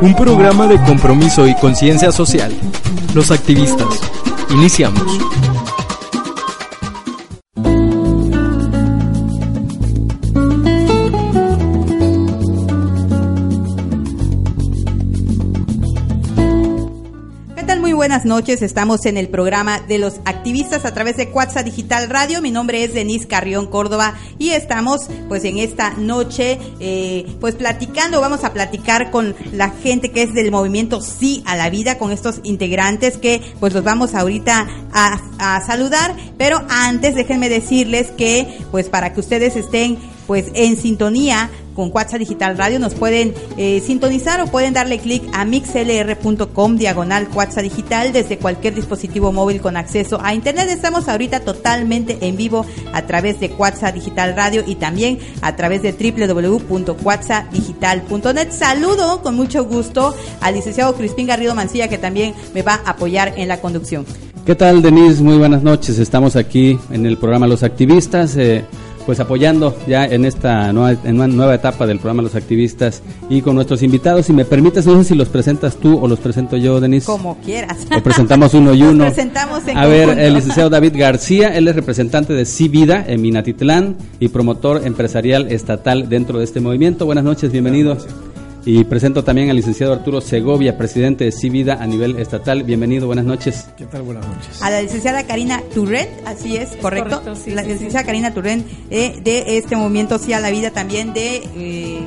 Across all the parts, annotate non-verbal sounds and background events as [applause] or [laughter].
Un programa de compromiso y conciencia social. Los activistas. Iniciamos. Noches. Estamos en el programa de los activistas a través de Cuatza Digital Radio. Mi nombre es Denise Carrión Córdoba y estamos pues en esta noche eh, pues platicando, vamos a platicar con la gente que es del movimiento Sí a la Vida, con estos integrantes que pues los vamos ahorita a saludar. Pero antes déjenme decirles que pues para que ustedes estén pues en sintonía con Cuatza Digital Radio. Nos pueden eh, sintonizar o pueden darle clic a mixlr.com diagonal Cuatza Digital desde cualquier dispositivo móvil con acceso a Internet. Estamos ahorita totalmente en vivo a través de Cuatza Digital Radio y también a través de www.cuatzadigital.net. Saludo con mucho gusto al licenciado Crispín Garrido Mancilla que también me va a apoyar en la conducción. ¿Qué tal, Denise? Muy buenas noches. Estamos aquí en el programa Los Activistas. Eh, pues apoyando ya en esta nueva, en una nueva etapa del programa Los Activistas y con nuestros invitados. Si me permites, no sé si los presentas tú o los presento yo, Denise. Como quieras. O presentamos uno y uno. presentamos en A ver, el licenciado David García, él es representante de Civida en Minatitlán y promotor empresarial estatal dentro de este movimiento. Buenas noches, bienvenido. Y presento también al licenciado Arturo Segovia, presidente de Civida a nivel estatal. Bienvenido, buenas noches. ¿Qué tal? Buenas noches. A la licenciada Karina Turrent, así es, correcto. la licenciada Karina Turrent eh, de este movimiento Sí a la Vida, también de eh,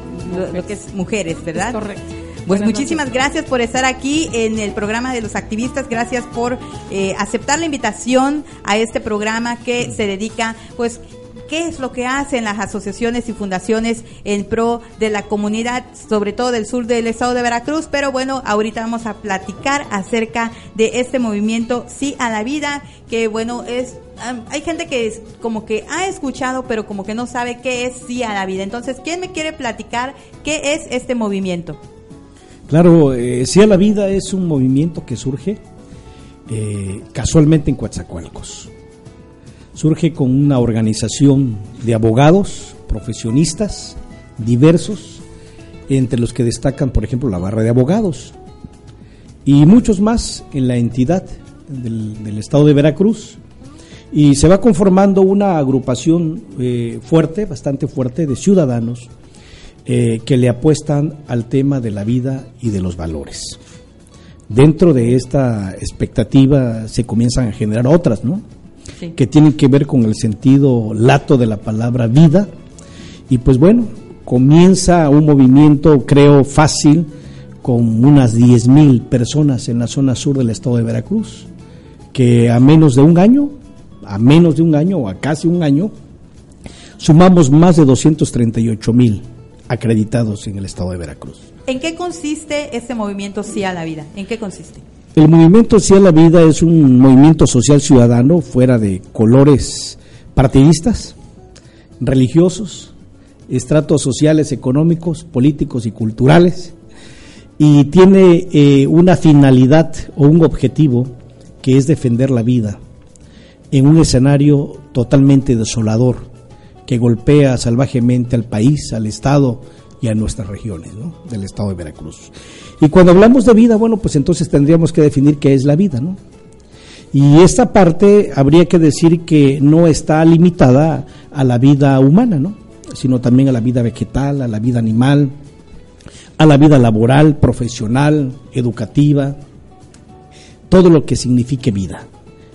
lo, que es mujeres, ¿verdad? correcto. Pues muchísimas gracias por estar aquí en el programa de los activistas, gracias por eh, aceptar la invitación a este programa que se dedica pues qué es lo que hacen las asociaciones y fundaciones en pro de la comunidad, sobre todo del sur del estado de Veracruz. Pero bueno, ahorita vamos a platicar acerca de este movimiento Sí a la Vida, que bueno, es hay gente que es como que ha escuchado, pero como que no sabe qué es Sí a la Vida. Entonces, ¿quién me quiere platicar qué es este movimiento? Claro, eh, Sí a la Vida es un movimiento que surge eh, casualmente en Coatzacoalcos surge con una organización de abogados, profesionistas, diversos, entre los que destacan, por ejemplo, la barra de abogados y muchos más en la entidad del, estado de Veracruz. Y se va conformando una agrupación eh, fuerte, bastante fuerte, de ciudadanos eh, que le apuestan al tema de la vida y de los valores. Dentro de esta expectativa se comienzan a generar otras, ¿no? Que tienen que ver con el sentido lato de la palabra vida. Y pues bueno, comienza un movimiento, creo, fácil, con unas 10.000 personas en la zona sur del estado de Veracruz, que a menos de un año, a menos de un año o a casi un año, sumamos más de 238.000 acreditados en el estado de Veracruz. ¿En qué consiste este movimiento Sí a la Vida? ¿En qué consiste? El movimiento Hacia la Vida es un movimiento social ciudadano fuera de colores partidistas, religiosos, estratos sociales, económicos, políticos y culturales, y tiene eh, una finalidad o un objetivo que es defender la vida en un escenario totalmente desolador que golpea salvajemente al país, al Estado y a nuestras regiones del Estado de Veracruz. Y cuando hablamos de vida, bueno, pues entonces tendríamos que definir qué es la vida, ¿no? Y esta parte habría que decir que no está limitada a la vida humana, ¿no? Sino también a la vida vegetal, a la vida animal, a la vida laboral, profesional, educativa, todo lo que signifique vida,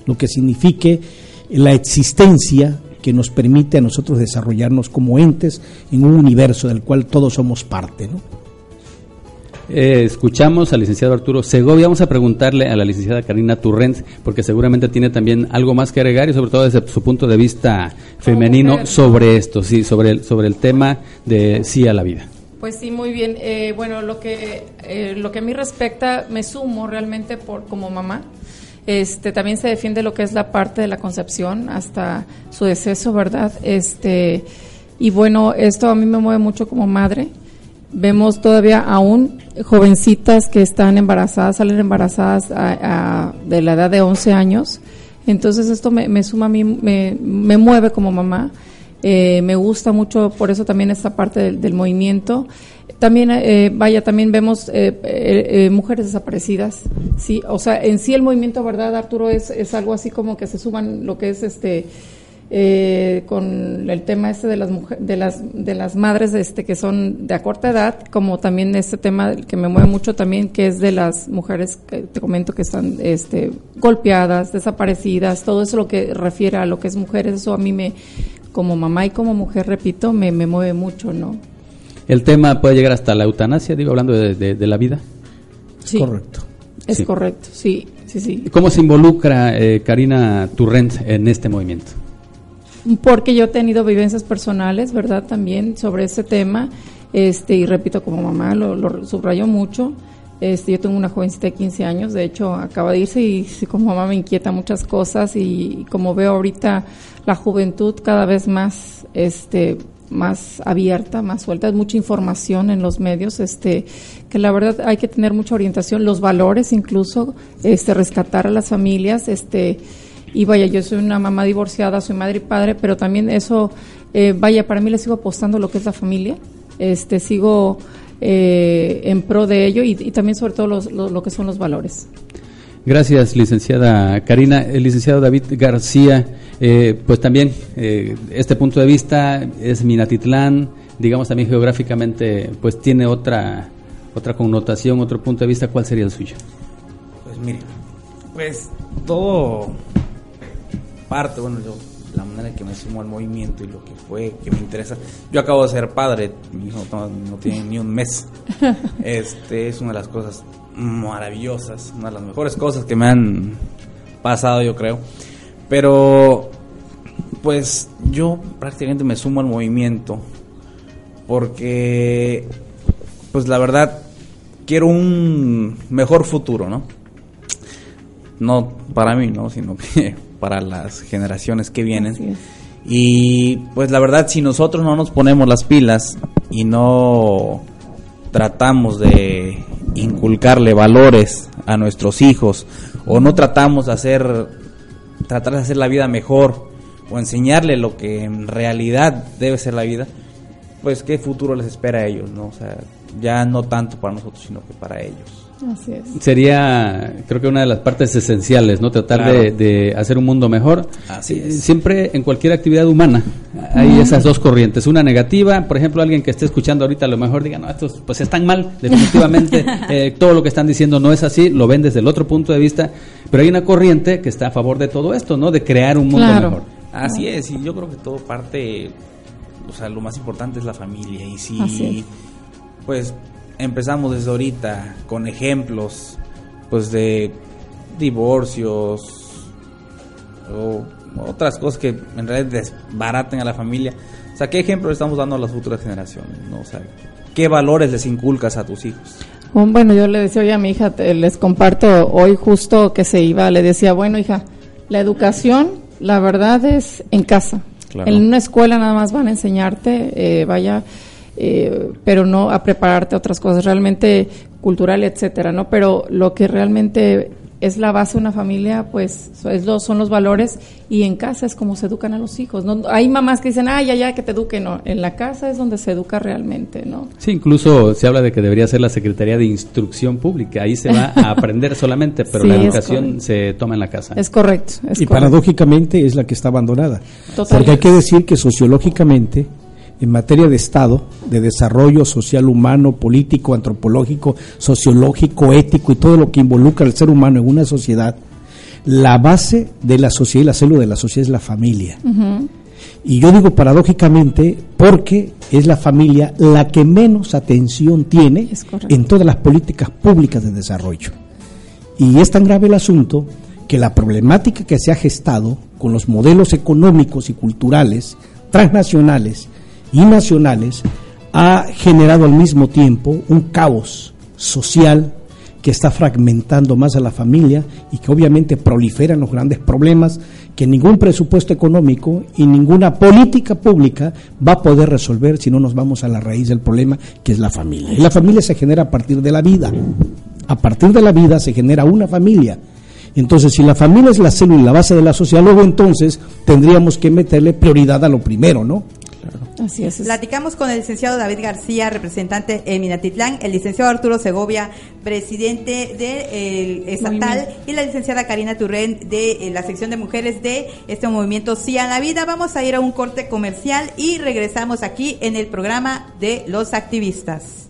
lo que signifique la existencia que nos permite a nosotros desarrollarnos como entes en un universo del cual todos somos parte, ¿no? Eh, escuchamos al licenciado Arturo Segovia. Vamos a preguntarle a la licenciada Karina Turrent, porque seguramente tiene también algo más que agregar y sobre todo desde su punto de vista femenino sobre esto, sí, sobre el, sobre el tema de sí a la vida. Pues sí, muy bien. Eh, bueno, lo que, eh, lo que a mí respecta, me sumo realmente por como mamá. Este, también se defiende lo que es la parte de la concepción hasta su deceso, ¿verdad? Este, y bueno, esto a mí me mueve mucho como madre Vemos todavía aún jovencitas que están embarazadas, salen embarazadas de la edad de 11 años. Entonces esto me, suma a mí, me, mueve como mamá Eh, me gusta mucho, por eso también esta parte del, del movimiento. También, eh, vaya, también vemos eh, eh, mujeres desaparecidas, sí, o sea, en sí el movimiento, ¿verdad, Arturo? Es, es algo así como que se suman lo que es este, con el tema este de las mujeres, de las, de las madres este, que son de a corta edad, como también este tema que me mueve mucho también, que es de las mujeres que te comento que están este, golpeadas, desaparecidas, todo eso lo que refiere a lo que es mujeres, eso a mí me, como mamá y como mujer, repito, me, me mueve mucho, ¿no? El tema puede llegar hasta la eutanasia, digo, hablando de, de, de la vida. Sí, Correcto. es Sí. correcto, sí, sí, sí. ¿Cómo se involucra eh, Karina Turrent en este movimiento? Porque yo he tenido vivencias personales, ¿verdad? También sobre ese tema, este, y repito, como mamá lo, lo subrayo mucho. Este, yo tengo una jovencita de 15 años, de hecho acaba de irse y como mamá me inquieta muchas cosas y, como veo ahorita la juventud cada vez más, este, más abierta, más suelta, mucha información en los medios, este, que la verdad hay que tener mucha orientación, los valores incluso, este, rescatar a las familias, este, y vaya, yo soy una mamá divorciada, soy madre y padre, pero también eso, eh, vaya, para mí le sigo apostando lo que es la familia, este, sigo eh, en pro de ello y, y también sobre todo los- lo, lo que son los valores. Gracias, licenciada Karina. El licenciado David García, eh, pues también eh, este punto de vista es Minatitlán, digamos también geográficamente, pues tiene otra otra connotación, otro punto de vista. ¿Cuál sería el suyo? Pues mire, pues todo parte, bueno, yo, la manera en que me sumo al movimiento y lo que fue, que me interesa. Yo acabo de ser padre, mi hijo no, no tiene ni un mes. [laughs] Este es una de las cosas maravillosas, una de las mejores cosas que me han pasado, yo creo. Pero, pues yo prácticamente me sumo al movimiento porque, pues la verdad, quiero un mejor futuro, ¿no? No para mí, ¿no? Sino que para las generaciones que vienen. Y pues la verdad, si nosotros no nos ponemos las pilas y no tratamos de inculcarle valores a nuestros hijos o no tratamos de hacer tratar de hacer la vida mejor o enseñarle lo que en realidad debe ser la vida, pues qué futuro les espera a ellos, ¿no? O sea, ya no tanto para nosotros, sino que para ellos. Así es. Sería, creo que una de las partes esenciales, ¿no? Tratar Claro. de, de hacer un mundo mejor. Así Eh, es. Siempre en cualquier actividad humana hay esas dos corrientes. Una negativa, por ejemplo, alguien que esté escuchando ahorita a lo mejor diga, no, estos pues están mal, [laughs] definitivamente. eh, todo lo que están diciendo no es así, lo ven desde el otro punto de vista. Pero hay una corriente que está a favor de todo esto, ¿no? De crear un mundo Claro. mejor. Así es, y yo creo que todo parte, o sea, lo más importante es la familia. Y si. Pues, empezamos desde ahorita con ejemplos, pues, de divorcios o otras cosas que en realidad desbaraten a la familia. O sea, ¿qué ejemplo le estamos dando a las futuras generaciones? ¿no? O sea, ¿qué valores les inculcas a tus hijos? Oh, Bueno, yo le decía hoy a mi hija, te- les comparto hoy justo que se iba, le decía, bueno, hija, la educación, la verdad es en casa. Claro. En una escuela nada más van a enseñarte, eh, vaya, eh, pero no a prepararte a otras cosas, realmente cultural, etcétera, ¿no? Pero lo que realmente es la base de una familia, pues es lo, son los valores y en casa es como se educan a los hijos. ¿no? Hay mamás que dicen, ay, ya, ya, que te eduquen. No, en la casa es donde se educa realmente, ¿no? Sí, incluso se habla de que debería ser la Secretaría de Instrucción Pública. Ahí se va a [laughs] aprender solamente, pero Sí, la educación se toma en la casa. Es correcto. Es y correcto. paradójicamente es la que está abandonada. Porque hay que decir que sociológicamente, en materia de Estado, de desarrollo social humano, político, antropológico, sociológico, ético y todo lo que involucra al ser humano en una sociedad, la base de la sociedad y la célula de la sociedad es la familia. Y yo digo paradójicamente porque es la familia la que menos atención tiene en todas las políticas públicas de desarrollo. Y es tan grave el asunto que la problemática que se ha gestado con los modelos económicos y culturales transnacionales y nacionales ha generado al mismo tiempo un caos social que está fragmentando más a la familia y que obviamente proliferan los grandes problemas que ningún presupuesto económico y ninguna política pública va a poder resolver si no nos vamos a la raíz del problema que es la familia. Y la familia se genera a partir de la vida. A partir de la vida se genera una familia. Entonces, si la familia es la célula la base de la sociedad, luego entonces tendríamos que meterle prioridad a lo primero, ¿no? Así es. Platicamos con el licenciado David García, representante en Minatitlán, el licenciado Arturo Segovia, presidente del estatal, Movimiento. y la licenciada Karina Turren de eh, la sección de mujeres de este movimiento Sí a la Vida. Vamos a ir a un corte comercial y regresamos aquí en el programa de los activistas.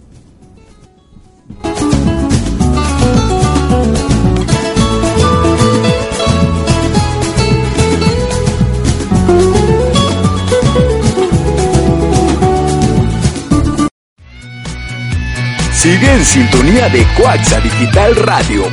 Sigue en sintonía de Coaxa Digital Radio.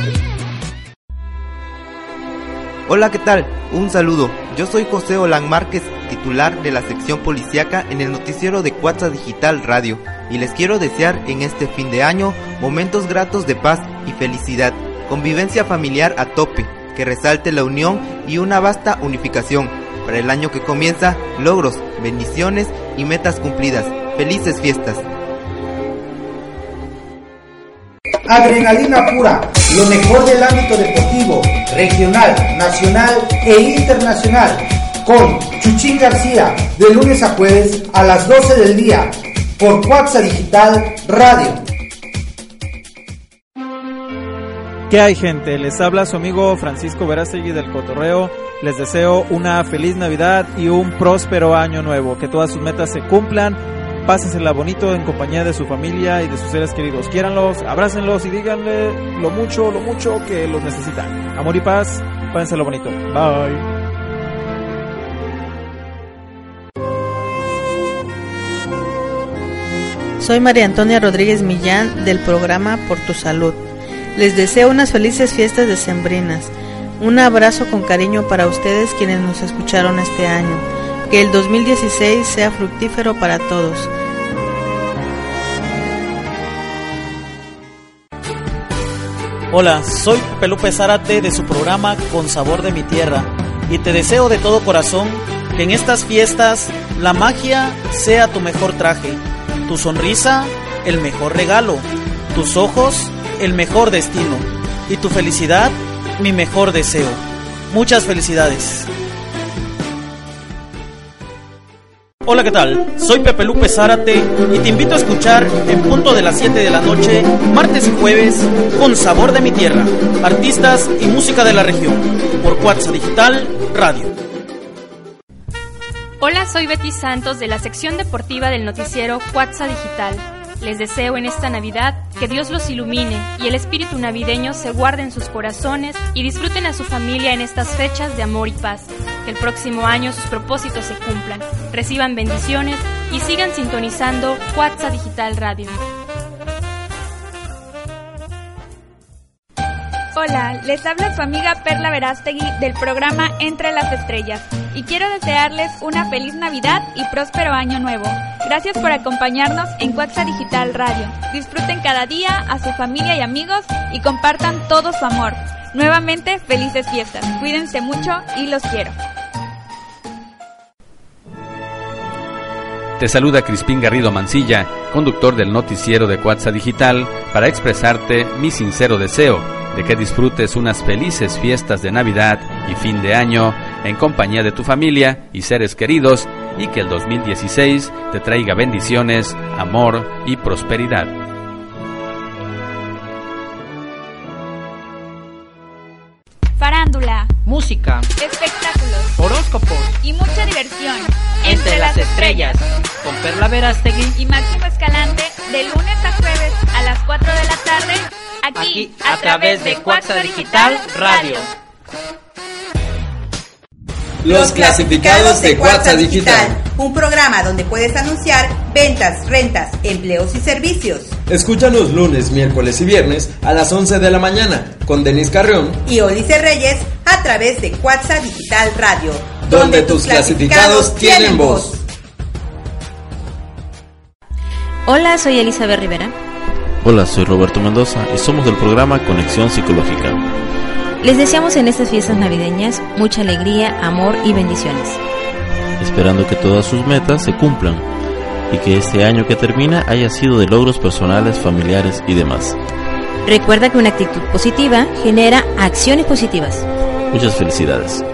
Hola, ¿qué tal? Un saludo. Yo soy José Olan Márquez, titular de la sección policiaca en el noticiero de Cuatza Digital Radio, y les quiero desear en este fin de año momentos gratos de paz y felicidad, convivencia familiar a tope, que resalte la unión y una vasta unificación. Para el año que comienza, logros, bendiciones y metas cumplidas. Felices fiestas. Adrenalina pura, lo mejor del ámbito deportivo, regional, nacional e internacional. Con Chuchín García, de lunes a jueves a las 12 del día, por Cuatza Digital Radio. ¿Qué hay gente? Les habla su amigo Francisco Verástegui del Cotorreo. Les deseo una feliz Navidad y un próspero año nuevo. Que todas sus metas se cumplan. Pásensela bonito en compañía de su familia y de sus seres queridos. Quiéranlos, abrácenlos y díganle lo mucho, lo mucho que los necesitan. Amor y paz, pásenselo bonito. Bye. Soy María Antonia Rodríguez Millán del programa Por tu Salud. Les deseo unas felices fiestas decembrinas. Un abrazo con cariño para ustedes quienes nos escucharon este año. Que el 2016 sea fructífero para todos. Hola, soy Pelupe Zárate de su programa Con Sabor de mi Tierra y te deseo de todo corazón que en estas fiestas la magia sea tu mejor traje, tu sonrisa el mejor regalo, tus ojos el mejor destino y tu felicidad mi mejor deseo. Muchas felicidades. Hola, ¿qué tal? Soy Pepe Lupe Zárate y te invito a escuchar en punto de las 7 de la noche, martes y jueves, con Sabor de mi Tierra, artistas y música de la región, por Cuatza Digital Radio. Hola, soy Betty Santos de la sección deportiva del noticiero Cuatza Digital. Les deseo en esta Navidad que Dios los ilumine y el espíritu navideño se guarde en sus corazones y disfruten a su familia en estas fechas de amor y paz. Que el próximo año sus propósitos se cumplan, reciban bendiciones y sigan sintonizando Cuatza Digital Radio. Hola, les habla su amiga Perla Verástegui del programa Entre las Estrellas y quiero desearles una feliz Navidad y próspero año nuevo. Gracias por acompañarnos en Cuaxa Digital Radio. Disfruten cada día a su familia y amigos y compartan todo su amor. Nuevamente, felices fiestas. Cuídense mucho y los quiero. Te saluda Crispín Garrido Mancilla, conductor del noticiero de Cuatza Digital, para expresarte mi sincero deseo de que disfrutes unas felices fiestas de Navidad y fin de año en compañía de tu familia y seres queridos y que el 2016 te traiga bendiciones, amor y prosperidad. Farándula, música, espectáculos, horóscopos. Y mucha diversión. Entre las estrellas, con Perla Verástegui. Y Máximo Escalante, de lunes a jueves a las 4 de la tarde, aquí, aquí a través de Cuaxa Digital Radio. Los clasificados de Cuatza Digital. Un programa donde puedes anunciar ventas, rentas, empleos y servicios. Escucha los lunes, miércoles y viernes a las 11 de la mañana con Denis Carrión y Olice Reyes a través de Cuatza Digital Radio. Donde, tus clasificados tienen voz. Hola, soy Elizabeth Rivera. Hola, soy Roberto Mendoza y somos del programa Conexión Psicológica. Les deseamos en estas fiestas navideñas mucha alegría, amor y bendiciones. Esperando que todas sus metas se cumplan y que este año que termina haya sido de logros personales, familiares y demás. Recuerda que una actitud positiva genera acciones positivas. Muchas felicidades.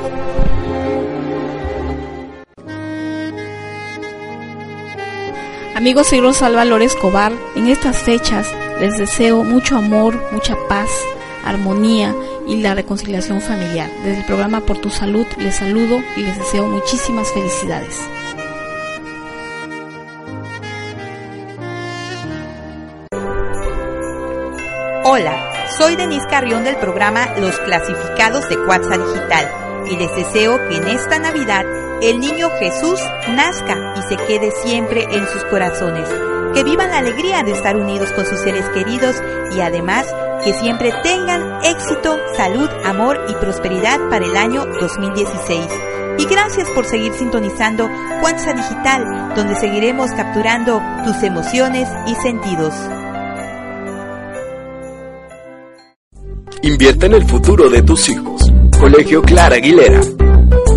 Amigos, soy Rosalba Lore Escobar. En estas fechas les deseo mucho amor, mucha paz, armonía y la reconciliación familiar. Desde el programa Por tu Salud les saludo y les deseo muchísimas felicidades. Hola, soy Denise Carrión del programa Los Clasificados de Cuatza Digital y les deseo que en esta Navidad el niño Jesús nazca y se quede siempre en sus corazones, que vivan la alegría de estar unidos con sus seres queridos y además que siempre tengan éxito, salud, amor y prosperidad para el año 2016. Y gracias por seguir sintonizando Cuatza Digital, donde seguiremos capturando tus emociones y sentidos. Invierte en el futuro de tus hijos. Colegio Clara Aguilera.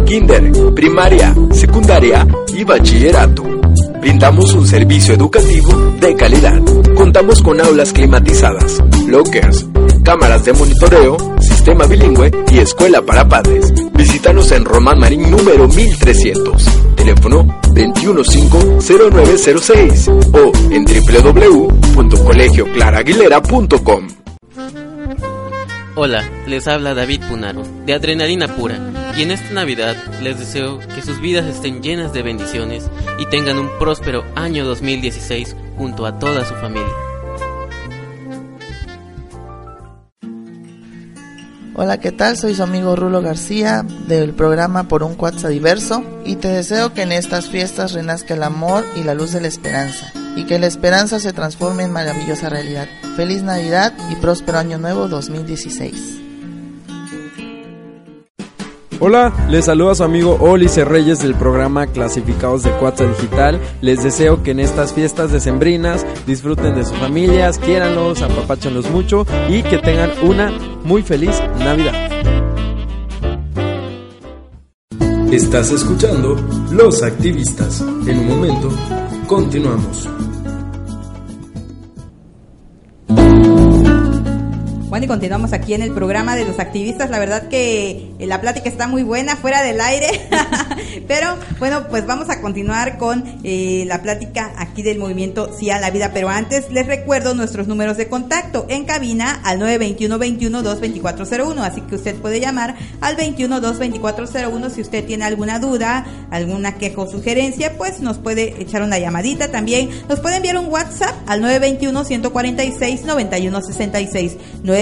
Kinder, primaria, secundaria y bachillerato. Brindamos un servicio educativo de calidad. Contamos con aulas climatizadas, lockers, cámaras de monitoreo, sistema bilingüe y escuela para padres. Visítanos en Román Marín número 1300. Teléfono 215-0906 o en www.colegioclaraguilera.com. Hola, les habla David Punaro, de Adrenalina Pura, y en esta Navidad les deseo que sus vidas estén llenas de bendiciones y tengan un próspero año 2016 junto a toda su familia. Hola, ¿qué tal? Soy su amigo Rulo García del programa Por un Cuatza Diverso y te deseo que en estas fiestas renazca el amor y la luz de la esperanza y que la esperanza se transforme en maravillosa realidad. Feliz Navidad y próspero año nuevo 2016. Hola, les saluda su amigo Olice Reyes del programa Clasificados de Cuatza Digital. Les deseo que en estas fiestas decembrinas disfruten de sus familias, quiéranlos, apapáchenlos mucho y que tengan una muy feliz Navidad. Estás escuchando Los Activistas. En un momento, continuamos. Bueno, y continuamos aquí en el programa de los activistas. La verdad que eh, la plática está muy buena fuera del aire. [laughs] Pero bueno, pues vamos a continuar con eh, la plática aquí del movimiento Sí a la Vida. Pero antes les recuerdo nuestros números de contacto en cabina al 921-21-22401. Así que usted puede llamar al 21-22401 si usted tiene alguna duda, alguna queja o sugerencia, pues nos puede echar una llamadita. También nos puede enviar un WhatsApp al 921-146-9166.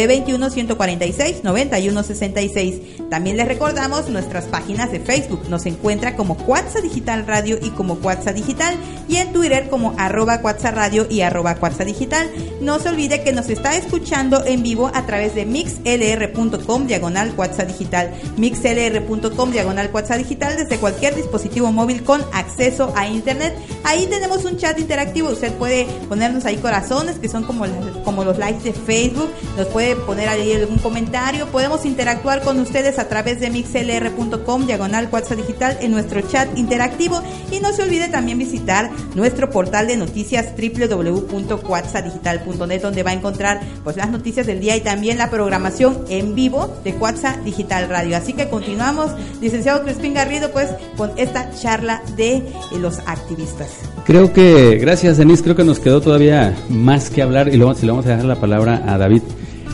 921-146-9166. También les recordamos nuestras páginas de Facebook. Nos encuentra como Cuatza Digital Radio y como Cuatza Digital. Y en Twitter como arroba Radio y arroba Digital. No se olvide que nos está escuchando en vivo a través de mixlr.com diagonal Cuatza Digital. mixlr.com diagonal Cuatza Digital desde cualquier dispositivo móvil con acceso a Internet. Ahí tenemos un chat interactivo. Usted puede ponernos ahí corazones que son como, como los likes de Facebook. Nos puede poner ahí algún comentario. Podemos interactuar con ustedes a través de mixlr.com, diagonal WhatsApp Digital, en nuestro chat interactivo. Y no se olvide también visitar nuestro portal de noticias www.cuatzadigital.net, donde va a encontrar pues las noticias del día y también la programación en vivo de WhatsApp Digital Radio. Así que continuamos, licenciado Crespín Garrido, pues con esta charla de eh, los activistas. Creo que, gracias Denise, creo que nos quedó todavía más que hablar y luego si le vamos a dejar la palabra a David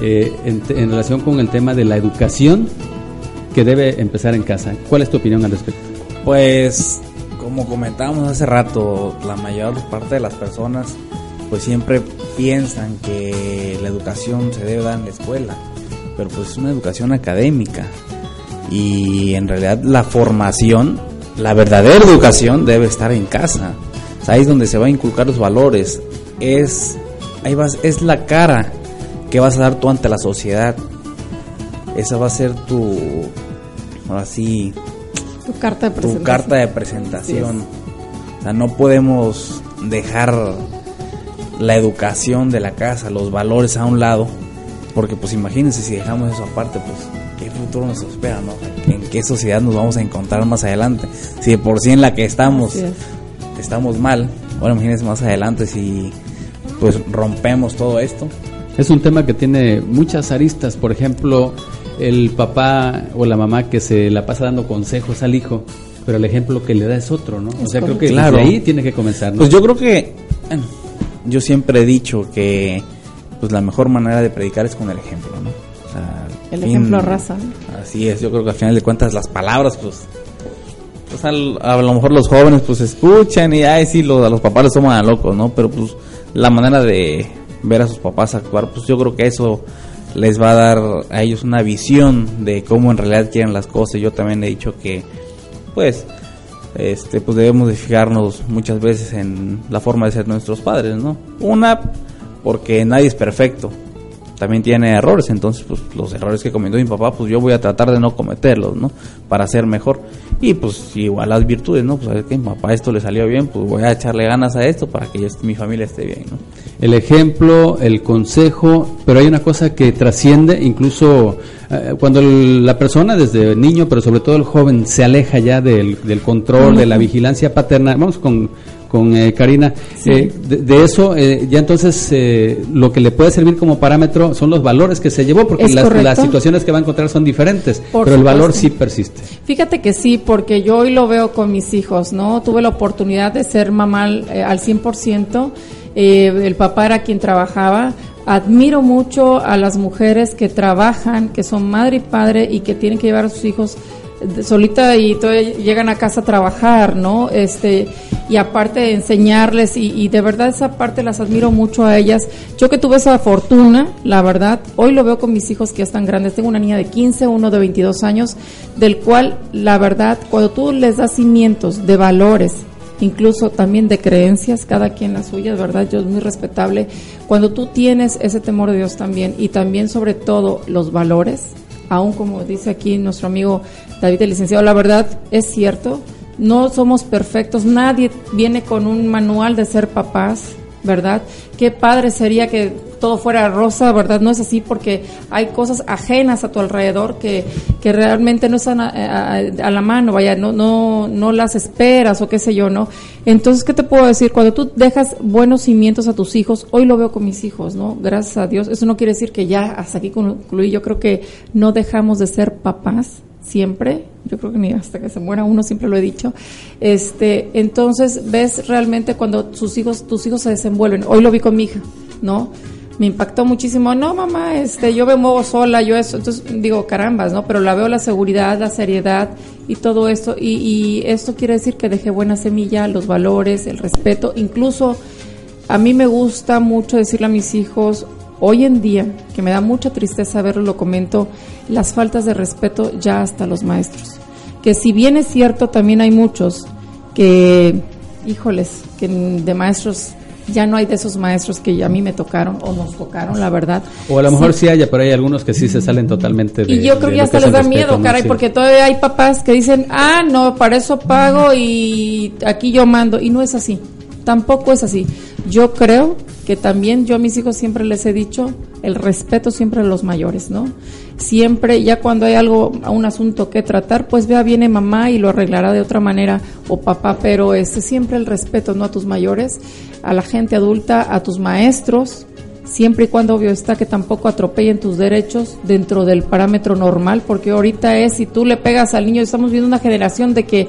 eh, en, en, relación con el tema de la educación que debe empezar en casa. ¿Cuál es tu opinión al respecto? Pues, como comentábamos hace rato, la mayor parte de las personas pues siempre piensan que la educación se debe dar en la escuela, pero pues es una educación académica y en realidad la formación, la verdadera educación debe estar en casa. O sea, ahí es donde se va a inculcar los valores. Es ahí vas, es la cara que vas a dar tú ante la sociedad. Esa va a ser tu ahora sí tu carta de presentación. Tu carta de presentación. O sea, no podemos dejar la educación de la casa, los valores a un lado, porque pues imagínense si dejamos eso aparte, pues qué futuro nos espera, ¿no? ¿En qué sociedad nos vamos a encontrar más adelante? Si de por sí en la que estamos estamos mal, ahora imagínense más adelante si pues rompemos todo esto. Es un tema que tiene muchas aristas, por ejemplo, el papá o la mamá que se la pasa dando consejos al hijo, pero el ejemplo que le da es otro, ¿no? o sea, creo que Claro. desde ahí tiene que comenzar. ¿no? Pues yo creo que, bueno, yo siempre he dicho que pues la mejor manera de predicar es con el ejemplo, ¿no? O sea, al El fin- ejemplo arrasa. Así es, yo creo que al final de cuentas las palabras, pues, pues al- a lo mejor los jóvenes pues escuchan y ay sí, los, a los papás les toman a locos, ¿no? Pero pues la manera de ver a sus papás actuar, pues yo creo que eso les va a dar a ellos una visión de cómo en realidad quieren las cosas. Yo también he dicho que, pues, este, pues debemos de fijarnos muchas veces en la forma de ser nuestros padres, ¿no? Una, porque nadie es perfecto, también tiene errores, entonces pues los errores que cometió mi papá, pues yo voy a tratar de no cometerlos, ¿no? Para ser mejor. Y pues igual las virtudes, ¿no? Pues a ver que mi papá esto le salió bien, pues voy a echarle ganas a esto para que yo- mi familia esté bien, ¿no? El ejemplo, el consejo, pero hay una cosa que trasciende, incluso eh, cuando el- la persona desde niño, pero sobre todo el joven, se aleja ya del, del control, de la vigilancia paterna. Vamos con, con eh, Karina. Sí. Eh, de, de eso, eh, ya entonces eh, lo que le puede servir como parámetro son los valores que se llevó, porque las, situaciones que va a encontrar son diferentes, Por pero el valor sí persiste. Fíjate que sí, porque yo hoy lo veo con mis hijos, ¿no? Tuve la oportunidad de ser mamá eh, al 100%, eh, el papá era quien trabajaba. Admiro mucho a las mujeres que trabajan, que son madre y padre y que tienen que llevar a sus hijos solita y todavía llegan a casa a trabajar, ¿no? Este, y aparte de enseñarles y, y de verdad esa parte las admiro mucho a ellas. Yo que tuve esa fortuna, la verdad, hoy lo veo con mis hijos que ya están grandes. Tengo una niña de 15, uno de 22 años, del cual la verdad, cuando tú les das cimientos de valores, incluso también de creencias, cada quien las suyas, ¿verdad? Yo es muy respetable. Cuando tú tienes ese temor de Dios también y también sobre todo los valores, aún como dice aquí nuestro amigo David el licenciado, la verdad es cierto, no somos perfectos, nadie viene con un manual de ser papás, ¿verdad? Qué padre sería que todo fuera rosa, ¿verdad? No es así porque hay cosas ajenas a tu alrededor que, que realmente no están a, la mano, vaya, no, no, no las esperas o qué sé yo, ¿no? Entonces, ¿qué te puedo decir? Cuando tú dejas buenos cimientos a tus hijos, hoy lo veo con mis hijos, ¿no? Gracias a Dios. Eso no quiere decir que ya hasta aquí concluí. Yo creo que no dejamos de ser papás siempre, yo creo que ni hasta que se muera uno, siempre lo he dicho. Este, entonces ves realmente cuando sus hijos, tus hijos se desenvuelven. Hoy lo vi con mi hija, ¿no? Me impactó muchísimo. No, mamá, este, yo me muevo sola, yo eso. Entonces digo, carambas, ¿no? Pero la veo la seguridad, la seriedad y todo esto. Y, y esto quiere decir que dejé buena semilla, los valores, el respeto. Incluso a mí me gusta mucho decirle a mis hijos, hoy en día, que me da mucha tristeza verlo, lo comento, las faltas de respeto ya hasta los maestros. Que si bien es cierto, también hay muchos que, híjoles, que de maestros, ya no hay de esos maestros que a mí me tocaron o nos tocaron, la verdad. O a lo mejor Sí. sí, haya, pero hay algunos que sí se salen totalmente de Y yo creo que hasta es les da respeto, miedo, caray, Sí. porque todavía hay papás que dicen, ah, no, para eso pago y aquí yo mando. Y no es así, tampoco es así. Yo creo que también yo a mis hijos siempre les he dicho el respeto siempre a los mayores, ¿no? Siempre, ya cuando hay algo, un asunto que tratar, pues vea, viene mamá y lo arreglará de otra manera o papá, pero este, siempre el respeto, ¿no? A tus mayores, a la gente adulta, a tus maestros, siempre y cuando obvio está que tampoco atropellen tus derechos dentro del parámetro normal, porque ahorita es si tú le pegas al niño, estamos viendo una generación de que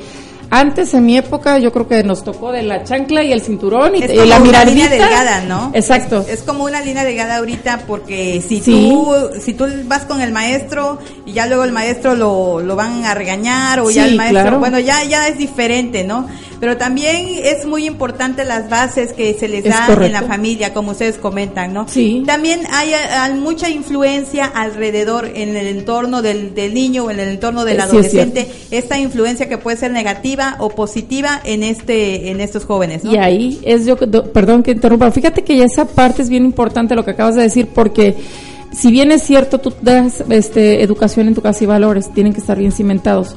antes en mi época yo creo que nos tocó de la chancla y el cinturón y, Es y como la una miradita. línea delgada, ¿no? Exacto. Es como una línea delgada ahorita porque si Sí. tú si tú vas con el maestro y ya luego el maestro lo, lo van a regañar o ya el maestro, claro. bueno, ya ya es diferente, ¿no? Pero también es muy importante las bases que se les Es da en la familia, como ustedes comentan, ¿no? Sí. También hay, hay mucha influencia alrededor en el entorno del, del niño o en el entorno del Sí, es adolescente, esta influencia que puede ser negativa o positiva en este en estos jóvenes, ¿no? Y ahí es yo, perdón que interrumpa, fíjate que ya esa parte es bien importante lo que acabas de decir porque si bien es cierto tú das este educación en tu casa y valores, tienen que estar bien cimentados.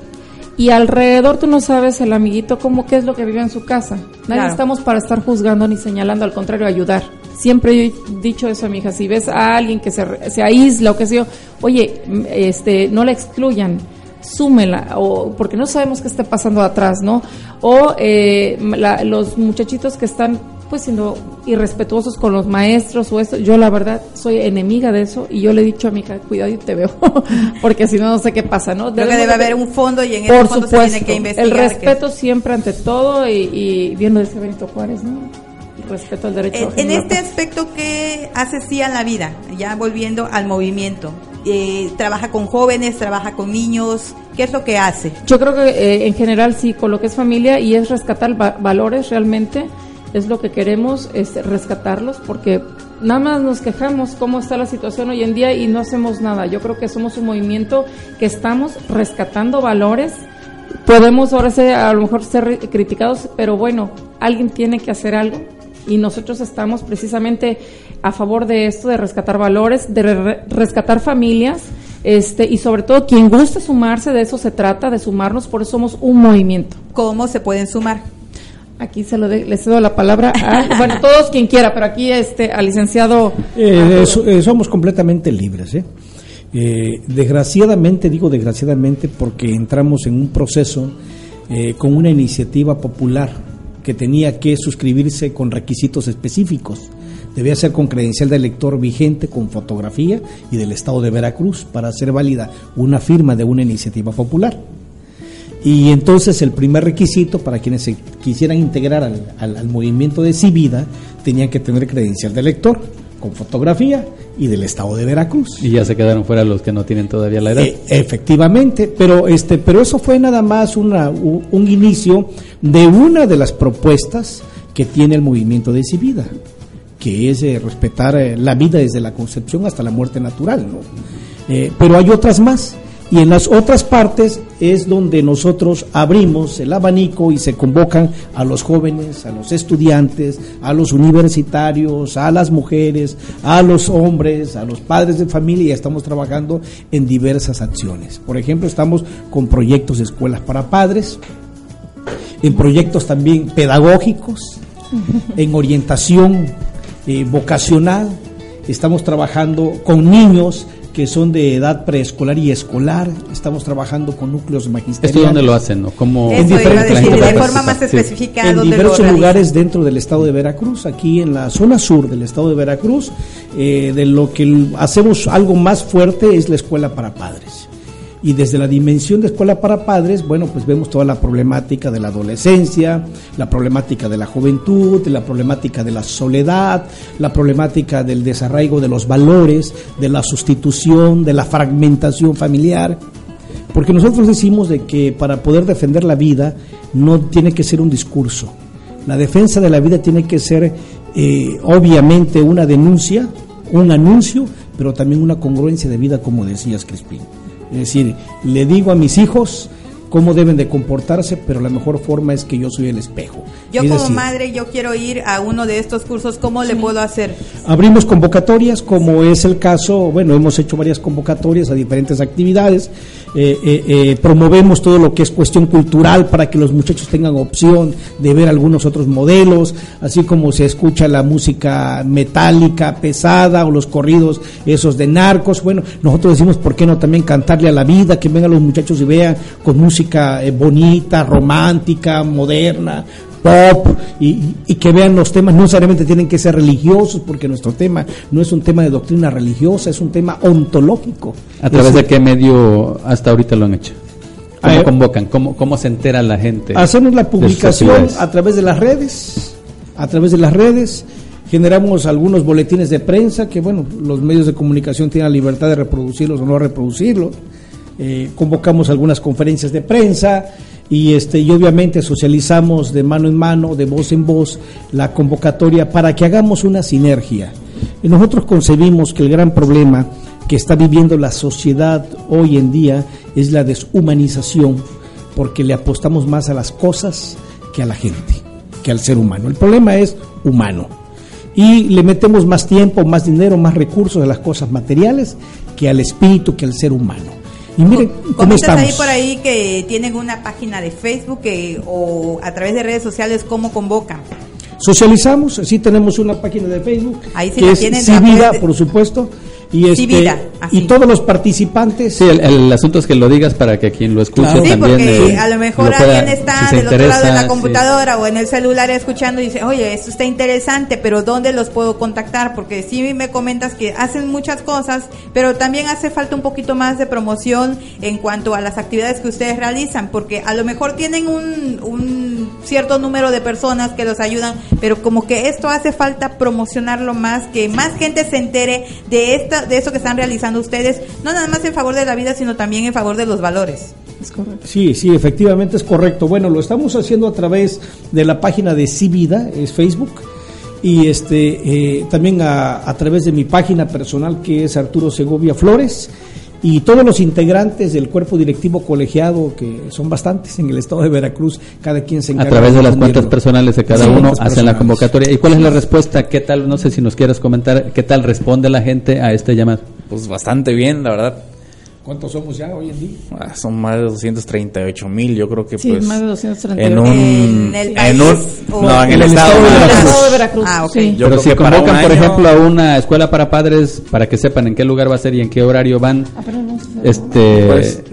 Y alrededor tú no sabes el amiguito cómo qué es lo que vive en su casa. Nadie Claro. estamos para estar juzgando ni señalando, al contrario, ayudar. Siempre he dicho eso a mi hija, si ves a alguien que se, se aísla o qué sé yo, oye, este, no la excluyan, súmela, o porque no sabemos qué esté pasando atrás, ¿no? O eh, la- los muchachitos que están pues siendo irrespetuosos con los maestros o esto. Yo la verdad soy enemiga de eso y yo le he dicho a mi hija, cuidado y te veo, [laughs] porque si no, no sé qué pasa, ¿no? Creo que debe haber un fondo y en ese fondo supuesto, se tiene que investigar. el respeto siempre ante todo y, y viendo ese Benito Juárez, ¿no? Respeto al derecho. En, en este aspecto, ¿qué hace sí a la vida? Ya volviendo al movimiento. Eh, trabaja con jóvenes, trabaja con niños. ¿Qué es lo que hace? Yo creo que eh, en general sí, con lo que es familia y es rescatar va- valores realmente, es lo que queremos, es rescatarlos, porque nada más nos quejamos cómo está la situación hoy en día y no hacemos nada. Yo creo que somos un movimiento que estamos rescatando valores. Podemos ahora ser, a lo mejor ser criticados, pero bueno, alguien tiene que hacer algo y nosotros estamos precisamente a favor de esto, de rescatar valores, de re- rescatar familias, este y sobre todo quien guste sumarse, de eso se trata, de sumarnos, por eso somos un movimiento. ¿Cómo se pueden sumar? Aquí se lo de- le cedo la palabra a, [laughs] bueno, todos quien quiera, pero aquí este al licenciado Eh, so- eh, somos completamente libres. ¿eh? Eh, desgraciadamente, digo desgraciadamente porque entramos en un proceso eh, con una iniciativa popular que tenía que suscribirse con requisitos específicos. Debía ser con credencial de elector vigente, con fotografía y del Estado de Veracruz para ser válida una firma de una iniciativa popular. Y entonces el primer requisito para quienes se quisieran integrar al, al- al movimiento de Civida tenían que tener credencial de elector con fotografía y del estado de Veracruz. Y ya se quedaron fuera los que no tienen todavía la edad. Eh, efectivamente, pero este, pero eso fue nada más una, un, inicio de una de las propuestas que tiene el movimiento de Civida, que es eh, respetar eh, la vida desde la concepción hasta la muerte natural, ¿no? Pero hay otras más. Y en las otras partes es donde nosotros abrimos el abanico y se convocan a los jóvenes, a los estudiantes, a los universitarios, a las mujeres, a los hombres, a los padres de familia y estamos trabajando en diversas acciones. Por ejemplo, estamos con proyectos de escuelas para padres, en proyectos también pedagógicos, [laughs] en orientación eh, vocacional. Estamos trabajando con niños que son de edad preescolar y escolar. Estamos trabajando con núcleos magisteriales. ¿Esto dónde lo hacen? ¿no? ¿Cómo Eso iba a diferentes decir, de forma más Sí. específica, en ¿dónde lo diversos lugares dentro del estado de Veracruz, aquí en la zona sur del estado de Veracruz, eh, de lo que hacemos algo más fuerte es la escuela para padres. Y desde la dimensión de escuela para padres, bueno, pues vemos toda la problemática de la adolescencia, la problemática de la juventud, la problemática de la soledad, la problemática del desarraigo de los valores, de la sustitución, de la fragmentación familiar. Porque nosotros decimos de que para poder defender la vida no tiene que ser un discurso. La defensa de la vida tiene que ser eh, obviamente una denuncia, un anuncio, pero también una congruencia de vida, como decías, Crispín. Es decir, le digo a mis hijos cómo deben de comportarse, pero la mejor forma es que yo soy el espejo. Yo Es como decir, madre, yo quiero ir a uno de estos cursos, ¿cómo le puedo hacer? Abrimos convocatorias, como es el caso, bueno, hemos hecho varias convocatorias a diferentes actividades, eh, eh, eh, promovemos todo lo que es cuestión cultural para que los muchachos tengan opción de ver algunos otros modelos, así como se escucha la música metálica, pesada, o los corridos esos de narcos, bueno, nosotros decimos, ¿por qué no también cantarle a la vida, que vengan los muchachos y vean con música eh, bonita, romántica, moderna, pop y, y que vean los temas, no necesariamente tienen que ser religiosos, porque nuestro tema no es un tema de doctrina religiosa, es un tema ontológico. ¿A través Es de qué medio hasta ahorita lo han hecho? ¿Cómo Eh, convocan? ¿Cómo, ¿Cómo se entera la gente? Hacemos la publicación a través de las redes, a través de las redes, generamos algunos boletines de prensa que, bueno, los medios de comunicación tienen la libertad de reproducirlos o no reproducirlos. Eh, convocamos algunas conferencias de prensa y este y obviamente socializamos de mano en mano, de voz en voz, la convocatoria para que hagamos una sinergia. Y nosotros concebimos que el gran problema que está viviendo la sociedad hoy en día es la deshumanización, porque le apostamos más a las cosas que a la gente, que al ser humano. El problema es humano. Y le metemos más tiempo, más dinero, más recursos a las cosas materiales que al espíritu, que al ser humano. Y miren cómo Comentas estamos. ahí por ahí que tienen una página de Facebook que, o a través de redes sociales, ¿cómo convocan? Socializamos, sí tenemos una página de Facebook Ahí sí que la es tienen, Civida, de- por supuesto. Y, este, Sí, vida, así. y todos los participantes. Sí, el, el asunto es que lo digas para que quien lo escuche Claro. Sí, también. porque eh, a lo mejor lo pueda- alguien está si del otro lado de interesa, la sí. computadora o en el celular escuchando y dice, oye, esto está interesante, pero ¿dónde los puedo contactar? Porque sí me comentas que hacen muchas cosas, pero también hace falta un poquito más de promoción en cuanto a las actividades que ustedes realizan, porque a lo mejor tienen un, un cierto número de personas que los ayudan, pero como que esto hace falta promocionarlo más, que más gente se entere de esta, de eso que están realizando ustedes, no nada más en favor de la vida, sino también en favor de los valores. Sí, sí, efectivamente es correcto. Bueno, lo estamos haciendo a través de la página de Civida, es Facebook, y este eh, también a, a través de mi página personal que es Arturo Segovia Flores. Y todos los integrantes del cuerpo directivo colegiado, que son bastantes en el estado de Veracruz, cada quien se A encarga través de las cuentas personales de cada Sí, uno hacen la convocatoria. ¿Y cuál es la respuesta? ¿Qué tal? No sé si nos quieras comentar. ¿Qué tal responde la gente a este llamado? Pues bastante bien, la verdad. ¿Cuántos somos ya hoy en día? Ah, Son más de 238 mil, yo creo que Sí, pues... más de 238. En un... ¿En el en un- no, en en el el estado de Veracruz. Estado de Veracruz. Ah, ok. sí. Yo Pero creo si que convocan, por año- ejemplo, a una escuela para padres, para que sepan en qué lugar va a ser y en qué horario van, Ah, pero no sé. este, Pues-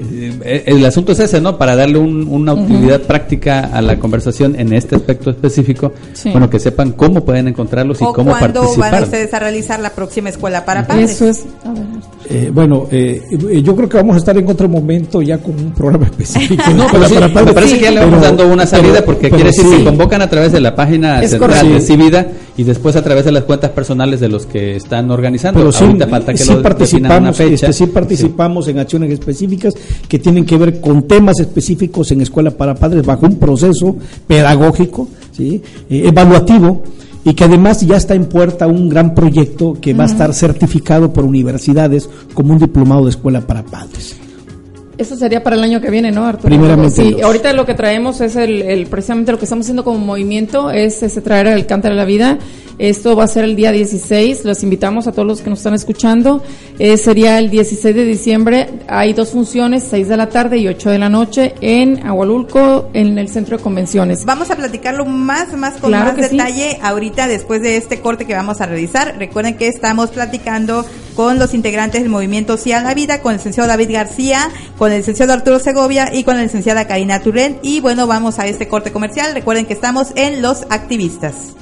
eh, el asunto es ese, ¿no? Para darle un- una utilidad práctica a la conversación en este aspecto específico, Sí. bueno, que sepan cómo pueden encontrarlos y ¿O cómo cuándo van participar. ustedes a realizar la próxima escuela para padres? Eso es. A ver, Eh, bueno, eh, eh, yo creo que vamos a estar en otro momento ya con un programa [laughs] específico. No, pero sí, Para me parece que ya le vamos Pero- dando una salida pero- porque pero quiere decir sí. que convocan a través de la página Es central correcto. de Civida y después a través de las cuentas personales de los que están organizando. Pero sí, Ahorita falta que sí lo definan una participamos, fecha. este, sí participamos en acciones específicas que tienen que ver con temas específicos en escuela para padres bajo un proceso pedagógico, ¿sí? Eh, evaluativo y que además ya está en puerta un gran proyecto que va a estar certificado por universidades como un diplomado de escuela para padres. Eso sería para el año que viene, ¿no, Arturo? Primeramente Sí, ahorita lo que traemos es el, el- precisamente lo que estamos haciendo como movimiento es ese traer el cántaro de la vida. Esto va a ser el día 16. Los invitamos a todos los que nos están escuchando. Eh, sería el 16 de diciembre. Hay dos funciones, 6 de la tarde y 8 de la noche en Agualulco, en el centro de convenciones. Vamos a platicarlo más, más con Claro más sí. detalle ahorita después de este corte que vamos a realizar. Recuerden que estamos platicando con los integrantes del movimiento Sí a la Vida, con el licenciado David García, con el licenciado Arturo Segovia y con la licenciada Karina Turren. Y bueno, vamos a este corte comercial. Recuerden que estamos en Los Activistas.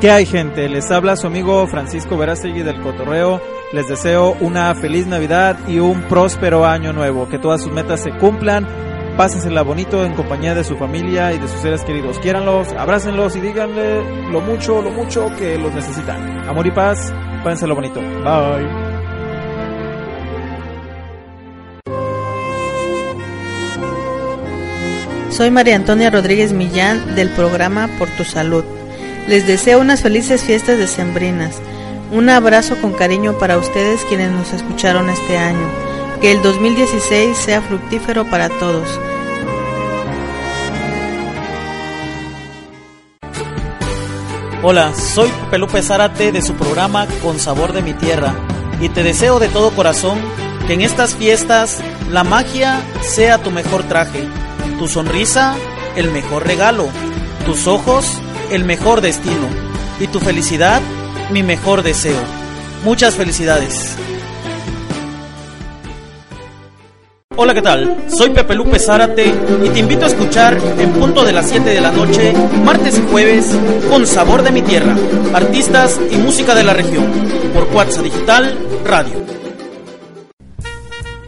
¿Qué hay gente? Les habla su amigo Francisco Verástegui del Cotorreo. Les deseo una feliz Navidad y un próspero año nuevo. Que todas sus metas se cumplan. Pásensela bonito en compañía de su familia y de sus seres queridos. Quiéranlos, abrácenlos y díganle lo mucho, lo mucho que los necesitan. Amor y paz, pásensela bonito. Bye. Soy María Antonia Rodríguez Millán del programa Por tu Salud. Les deseo unas felices fiestas decembrinas. Un abrazo con cariño para ustedes quienes nos escucharon este año. Que el 2016 sea fructífero para todos. Hola, soy Pelupe Zárate de su programa Con Sabor de mi Tierra y te deseo de todo corazón que en estas fiestas la magia sea tu mejor traje, tu sonrisa el mejor regalo, tus ojos el mejor destino y tu felicidad mi mejor deseo. Muchas felicidades. Hola, ¿qué tal? Soy Pepe Lupe Zárate y te invito a escuchar en punto de las 7 de la noche, martes y jueves, con Sabor de mi Tierra, artistas y música de la región, por Cuatza Digital Radio.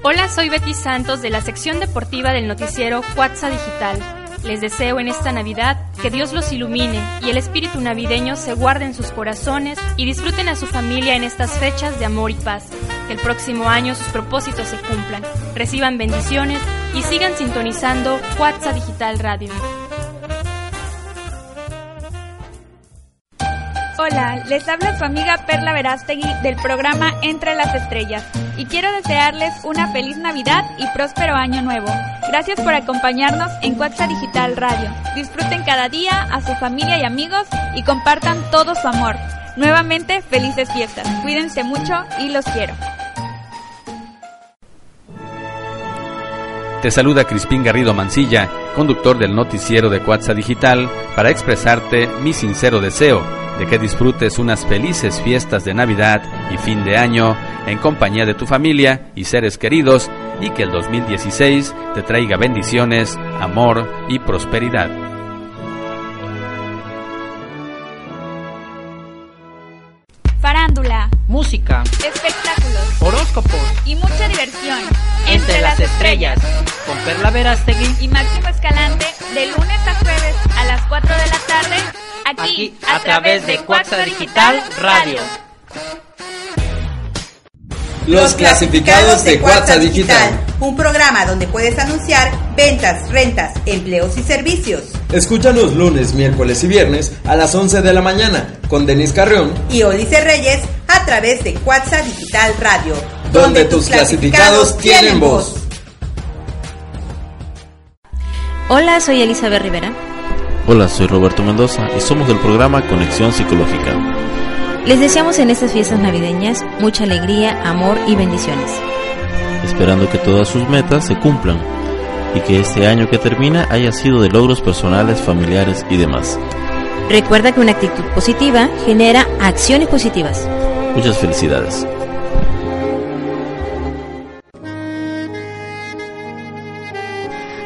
Hola, soy Betty Santos de la sección deportiva del noticiero Cuatza Digital. Les deseo en esta Navidad que Dios los ilumine y el espíritu navideño se guarde en sus corazones y disfruten a su familia en estas fechas de amor y paz. Que el próximo año sus propósitos se cumplan, reciban bendiciones y sigan sintonizando Cuatza Digital Radio. Hola, les habla su amiga Perla Verástegui del programa Entre las Estrellas y quiero desearles una feliz Navidad y próspero año nuevo. Gracias por acompañarnos en Cuaxa Digital Radio. Disfruten cada día a su familia y amigos y compartan todo su amor. Nuevamente, felices fiestas. Cuídense mucho y los quiero. Te saluda Crispín Garrido Mancilla, conductor del noticiero de Cuatza Digital, para expresarte mi sincero deseo de que disfrutes unas felices fiestas de Navidad y fin de año en compañía de tu familia y seres queridos y que el 2016 te traiga bendiciones, amor y prosperidad. Farándula, música, espectáculos, horóscopos. Y mucha diversión. Entre las estrellas, con Perla Verástegui. Y Máximo Escalante, de lunes a jueves a las 4 de la tarde, aquí, a través de Cuaxa Digital Radio. Los clasificados de Cuatza Digital. Un programa donde puedes anunciar ventas, rentas, empleos y servicios. Escúchanos lunes, miércoles y viernes a las 11 de la mañana con Denis Carrión Y Olice Reyes a través de Cuatza Digital Radio. donde tus clasificados tienen voz. Hola, soy Elizabeth Rivera. Hola, soy Roberto Mendoza y somos del programa Conexión Psicológica. Les deseamos en estas fiestas navideñas mucha alegría, amor y bendiciones. esperando que todas sus metas se cumplan y que este año que termina haya sido de logros personales, familiares y demás. Recuerda que una actitud positiva genera acciones positivas. Muchas felicidades.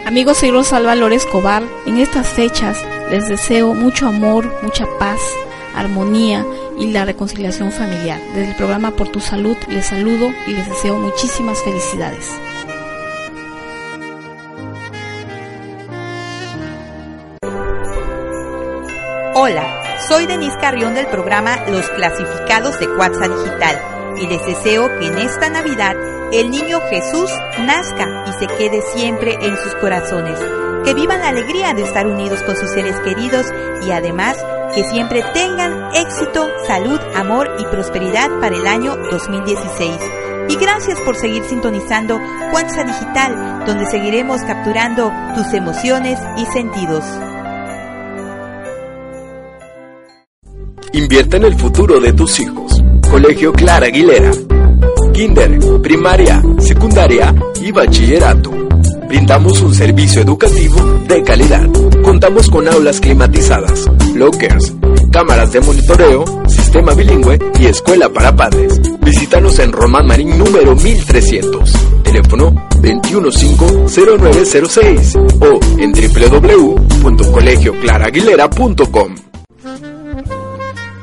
Amigos, soy Rosalba Lore Escobar. En estas fechas les deseo mucho amor, mucha paz, armonía y la reconciliación familiar. Desde el programa Por tu Salud les saludo y les deseo muchísimas felicidades. Hola, soy Denise Carrión del programa Los Clasificados de Cuatza Digital y les deseo que en esta Navidad el niño Jesús nazca y se quede siempre en sus corazones, que vivan la alegría de estar unidos con sus seres queridos y además que siempre tengan éxito, salud, amor y prosperidad para el año 2016. Y gracias por seguir sintonizando Cuatza Digital, donde seguiremos capturando tus emociones y sentidos. Invierte en el futuro de tus hijos. Colegio Clara Aguilera. Kinder, primaria, secundaria y bachillerato. Brindamos un servicio educativo de calidad. Contamos con aulas climatizadas, lockers, cámaras de monitoreo, sistema bilingüe y escuela para padres. Visítanos en Román Marín número 1300. Teléfono 215-0906 o en www.colegioclaraguilera.com.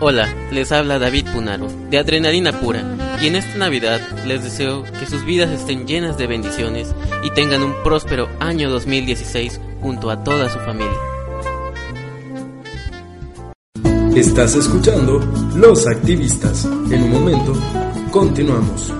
Hola, les habla David Punaro, de Adrenalina Pura, y en esta Navidad les deseo que sus vidas estén llenas de bendiciones y tengan un próspero año 2016 junto a toda su familia. Estás escuchando Los Activistas. En un momento, continuamos.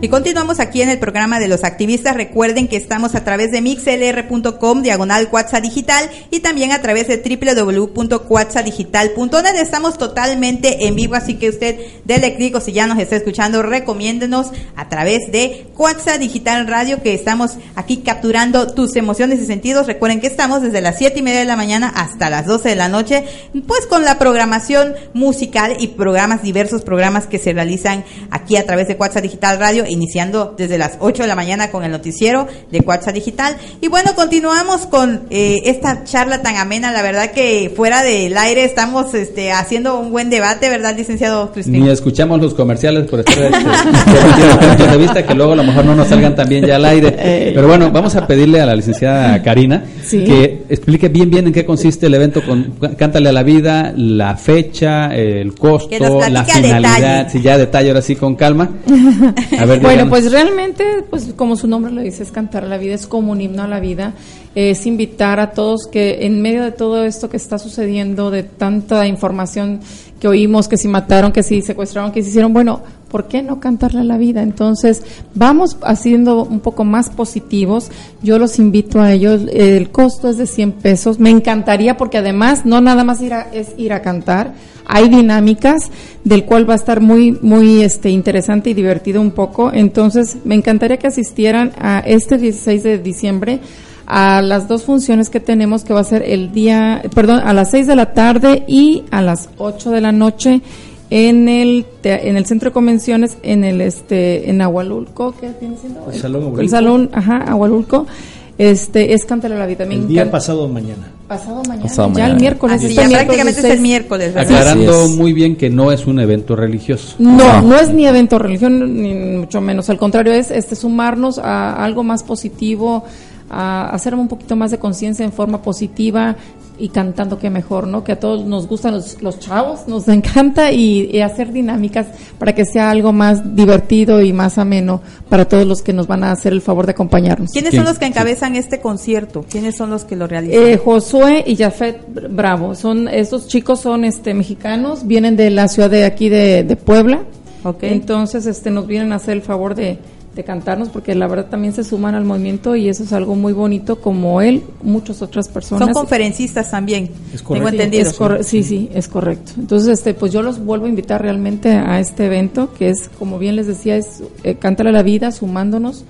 Y continuamos aquí en el programa de los activistas. Recuerden que estamos a través de mixlr.com, diagonal Cuatza Digital, y también a través de www.cuatzadigital.net. Estamos totalmente en vivo, así que usted dele clic si ya nos está escuchando, recomiéndenos a través de Cuatza Digital Radio, que estamos aquí capturando tus emociones y sentidos. Recuerden que estamos desde las siete y media de la mañana hasta las 12 de la noche, pues con la programación musical y programas, diversos programas que se realizan aquí a través de Cuatza Digital Radio iniciando desde las 8 de la mañana con el noticiero de Cuatza Digital. Y bueno, continuamos con eh, esta charla tan amena. La verdad que fuera del aire estamos este, haciendo un buen debate, ¿verdad, licenciado Cristín? Ni escuchamos los comerciales por estar de vista que luego a lo mejor no nos salgan también ya al aire. Pero bueno, vamos a pedirle a la licenciada Karina Sí. que explique bien bien en qué consiste el evento con Cántale a la vida, la fecha, el costo, la finalidad, si ya a detalle ahora sí con calma. A ver, bueno, pues realmente, pues como su nombre lo dice, es cantar la vida, es como un himno a la vida, es invitar a todos que en medio de todo esto que está sucediendo, de tanta información que oímos, que si mataron, que si secuestraron, que si hicieron, bueno, ¿por qué no cantarle a la vida? Entonces, vamos haciendo un poco más positivos. Yo los invito a ellos. El costo es de 100 pesos. Me encantaría porque además no nada más ir a, es ir a cantar. Hay dinámicas del cual va a estar muy, muy este, interesante y divertido un poco. Entonces, me encantaría que asistieran a este 16 de diciembre a las dos funciones que tenemos, que va a ser el día, perdón, a las 6 de la tarde y a las 8 de la noche en el te- en el centro de convenciones en el este en Agualulco ¿qué viene siendo? El Salón el Agualulco. salón ajá Agualulco este es Cántale la vida me El día pasado mañana. pasado mañana Pasado ya mañana. el miércoles Así, este ya miércoles prácticamente es el miércoles, ¿verdad? Aclarando muy bien que no es un evento religioso. No, no es ni evento religión, ni mucho menos. Al contrario, es este sumarnos a algo más positivo, a hacer un poquito más de conciencia en forma positiva y cantando que mejor, ¿no? Que a todos nos gustan los, los chavos, nos [laughs] encanta y, y hacer dinámicas para que sea algo más divertido y más ameno para todos los que nos van a hacer el favor de acompañarnos. ¿Quiénes son los que encabezan este concierto? ¿Quiénes son los que lo realizan? Eh, Josué y Jafet Bravo, son estos chicos son este mexicanos, vienen de la ciudad de aquí de, de Puebla. Entonces, este nos vienen a hacer el favor de, de cantarnos porque la verdad también se suman al movimiento y eso es algo muy bonito como él, muchas otras personas. Son conferencistas también. Tengo Sí, entendido. es corre- sí, sí, es correcto. Entonces, este, pues yo los vuelvo a invitar realmente a este evento, que es, como bien les decía, es eh, Cántale la vida, sumándonos.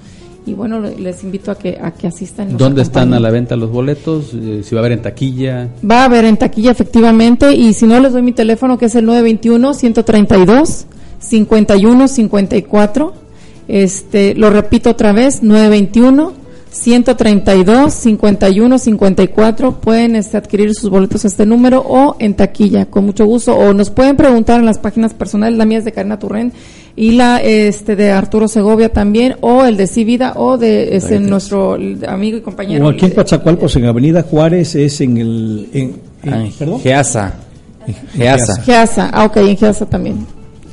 Y bueno, le- les invito a que, a que asistan. ¿Dónde están a la venta los boletos? Eh, si va a haber en taquilla. Va a haber en taquilla efectivamente y si no les doy mi teléfono que es el 921 132 51 54. Este, lo repito otra vez, 921 132 51 54 pueden este, adquirir sus boletos a este número o en taquilla con mucho gusto o nos pueden preguntar en las páginas personales la mía es de Karina Turren y la este de Arturo Segovia también o el de Civida o de este, nuestro amigo y compañero O aquí en Coatzacoalcos, en Avenida Juárez, es en el. En, en- Ay, ¿Perdón? Geasa. Geasa. Geasa, ah, ok, en Geasa también.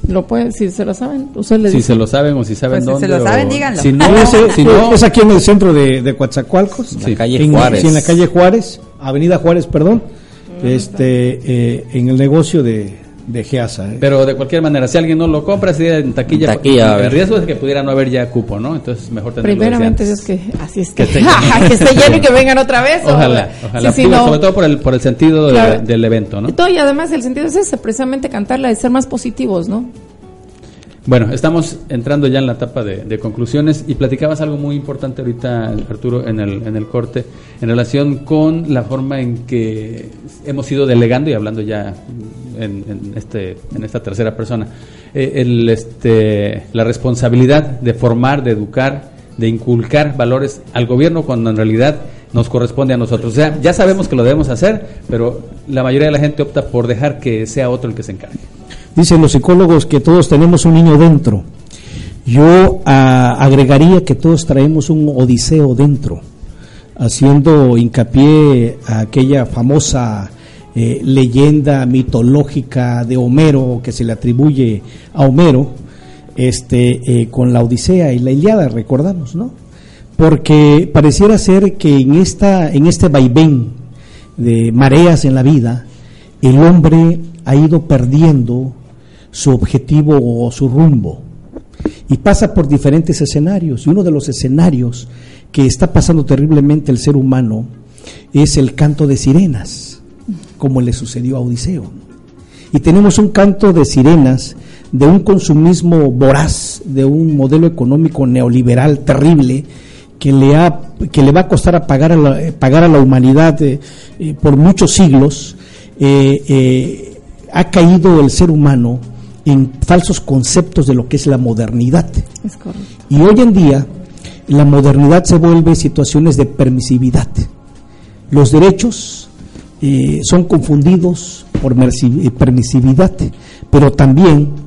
Lo pueden, si se lo saben, ustedes le Si dicen. se lo saben o si saben Pues si dónde. se lo o- saben, díganlo. Si no, Ese- si no, es aquí en el centro de, de Coatzacoalcos. Sí. La calle en, Juárez. sí, en la calle Juárez, Avenida Juárez, perdón. Este, eh, en el negocio de, de Geasa. ¿eh? Pero de cualquier manera, si alguien no lo compra, si en taquilla, En taquilla, a el riesgo es que pudiera no haber ya cupo, ¿no? Entonces mejor tenerlo Primeramente. Dios que así es Que que, esté lleno. [laughs] que lleno y que vengan otra vez. o- Ojalá, ojalá. Sí, sí, Digo, no. Sobre todo por el, por el sentido de- del evento, ¿no? No, y además el sentido es ese, precisamente cantarla, de ser más positivos, ¿no? Bueno, estamos entrando ya en la etapa de, conclusiones y platicabas algo muy importante ahorita, Arturo, en el, en el corte, en relación con la forma en que hemos ido delegando y hablando ya en, en este, en esta tercera persona, eh, el, este, la responsabilidad de formar, de educar, de inculcar valores al gobierno cuando en realidad nos corresponde a nosotros. O sea, ya sabemos que lo debemos hacer, pero la mayoría de la gente opta por dejar que sea otro el que se encargue. Dicen los psicólogos que todos tenemos un niño dentro. Yo ah, agregaría que todos traemos un odiseo dentro, haciendo hincapié a aquella famosa eh, leyenda mitológica de Homero que se le atribuye a Homero, este, eh, con la Odisea y la Iliada, recordamos, ¿no? Porque pareciera ser que en esta, en este vaivén de mareas en la vida, el hombre ha ido perdiendo su objetivo o su rumbo. Y pasa por diferentes escenarios y uno de los escenarios que está pasando terriblemente el ser humano es el canto de sirenas como le sucedió a Odiseo. Y tenemos un canto de sirenas de un consumismo voraz de un modelo económico neoliberal terrible que le ha que le va a costar a pagar a la, pagar a la humanidad eh, eh, por muchos siglos. Eh, ha caído el ser humano en falsos conceptos de lo que es la modernidad. Es correcto. Y hoy en día la modernidad se vuelve situaciones de permisividad. Los derechos eh, son confundidos por eh, permisividad, pero también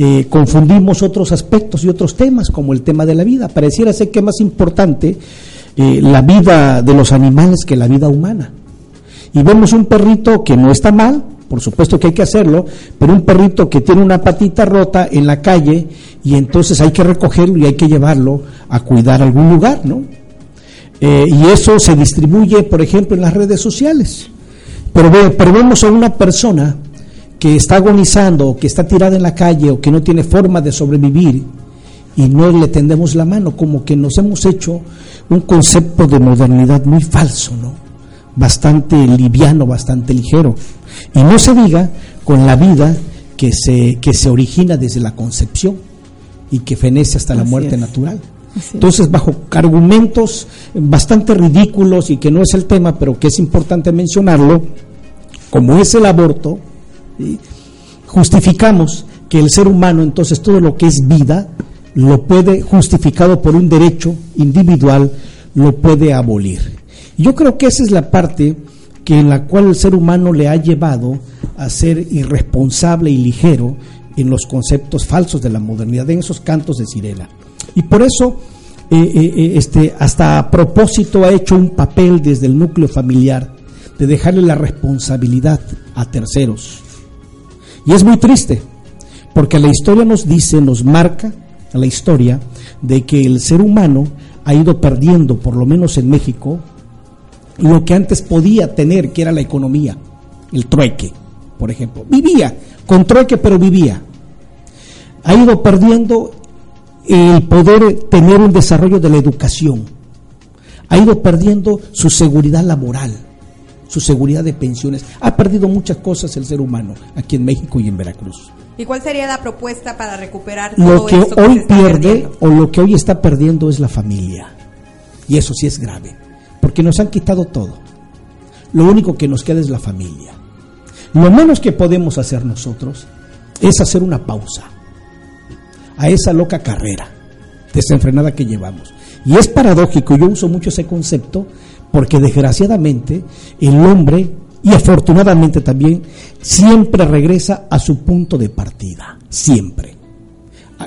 eh, confundimos otros aspectos y otros temas, como el tema de la vida. Pareciera ser que es más importante eh, la vida de los animales que la vida humana. Y vemos un perrito que no está mal, por supuesto que hay que hacerlo, pero un perrito que tiene una patita rota en la calle y entonces hay que recogerlo y hay que llevarlo a cuidar a algún lugar, ¿no? Eh, y eso se distribuye, por ejemplo, en las redes sociales. Pero, pero vemos a una persona que está agonizando, o que está tirada en la calle o que no tiene forma de sobrevivir y no le tendemos la mano, como que nos hemos hecho un concepto de modernidad muy falso, ¿no? Bastante liviano, bastante ligero. Y no se diga con la vida que se, que se origina desde la concepción y que fenece hasta la muerte es. natural. Entonces, bajo argumentos bastante ridículos y que no es el tema, pero que es importante mencionarlo, como es el aborto, ¿sí? justificamos que el ser humano, entonces todo lo que es vida, lo puede, justificado por un derecho individual, lo puede abolir. Yo creo que esa es la parte que en la cual el ser humano le ha llevado a ser irresponsable y ligero en los conceptos falsos de la modernidad, en esos cantos de sirena. Y por eso, eh, eh, eh, este, hasta a propósito ha hecho un papel desde el núcleo familiar de dejarle la responsabilidad a terceros. Y es muy triste, porque la historia nos dice, nos marca la historia de que el ser humano ha ido perdiendo, por lo menos en México, lo que antes podía tener, que era la economía, el trueque, por ejemplo. Vivía con trueque, pero vivía. Ha ido perdiendo el poder tener un desarrollo de la educación. Ha ido perdiendo su seguridad laboral, su seguridad de pensiones. Ha perdido muchas cosas el ser humano aquí en México y en Veracruz. ¿Y cuál sería la propuesta para recuperar Lo todo que esto hoy pierde perdiendo? o lo que hoy está perdiendo es la familia. Y eso sí es grave, porque nos han quitado todo. Lo único que nos queda es la familia. Lo menos que podemos hacer nosotros es hacer una pausa a esa loca carrera desenfrenada que llevamos. Y es paradójico, yo uso mucho ese concepto porque desgraciadamente el hombre y afortunadamente también siempre regresa a su punto de partida, siempre.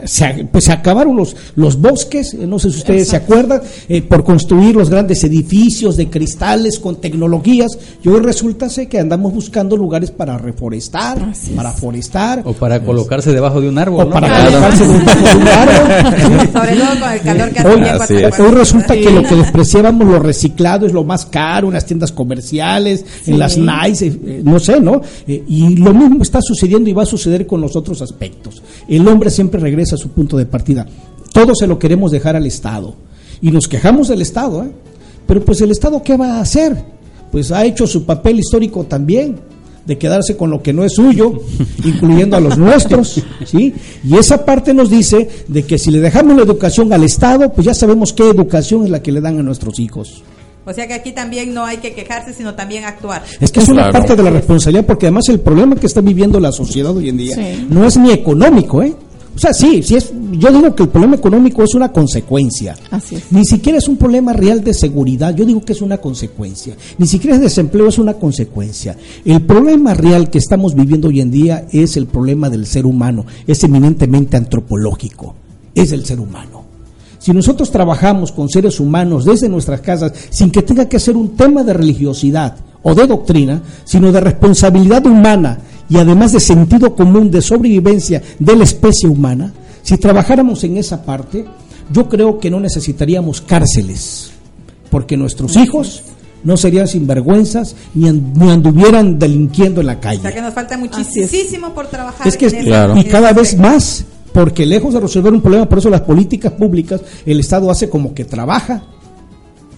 Se, pues se acabaron los, los bosques, eh, no sé si ustedes se acuerdan, eh, por construir los grandes edificios de cristales con tecnologías. Y hoy resulta que andamos buscando lugares para reforestar, para forestar, O para colocarse debajo de un árbol. o ¿no? para colocarse debajo de un árbol. [laughs] Sobre todo con el calor que hace Hoy, hoy resulta que lo que despreciábamos lo reciclado es lo más caro en las tiendas comerciales, en las NICE, eh, eh, no sé, ¿no? Eh, y lo mismo está sucediendo y va a suceder con los otros aspectos. El hombre siempre regresa a su punto de partida. Todo se lo queremos dejar al Estado. Y nos quejamos del Estado, ¿eh? Pero pues el Estado, ¿qué va a hacer? Pues ha hecho su papel histórico también de quedarse con lo que no es suyo, [laughs] incluyendo a los nuestros, ¿sí? Y esa parte nos dice de que si le dejamos la educación al Estado, pues ya sabemos qué educación es la que le dan a nuestros hijos. O sea que aquí también no hay que quejarse, sino también actuar. Es que es una parte de la responsabilidad, porque además el problema que está viviendo la sociedad hoy en día Sí. no es ni económico, ¿eh? O sea, sí, sí es, yo digo que el problema económico es una consecuencia. Así es. Ni siquiera es un problema real de seguridad, yo digo que es una consecuencia. Ni siquiera es desempleo, es una consecuencia. El problema real que estamos viviendo hoy en día es el problema del ser humano, es eminentemente antropológico, es el ser humano. Si nosotros trabajamos con seres humanos desde nuestras casas sin que tenga que ser un tema de religiosidad o de doctrina, sino de responsabilidad humana y además de sentido común de sobrevivencia de la especie humana, si trabajáramos en esa parte, yo creo que no necesitaríamos cárceles, porque nuestros hijos no serían sinvergüenzas ni, an- ni anduvieran delinquiendo en la O calle. sea que nos falta muchísimo por trabajar. Es que en y cada vez más, porque lejos de resolver un problema, por eso las políticas públicas, el Estado hace como que trabaja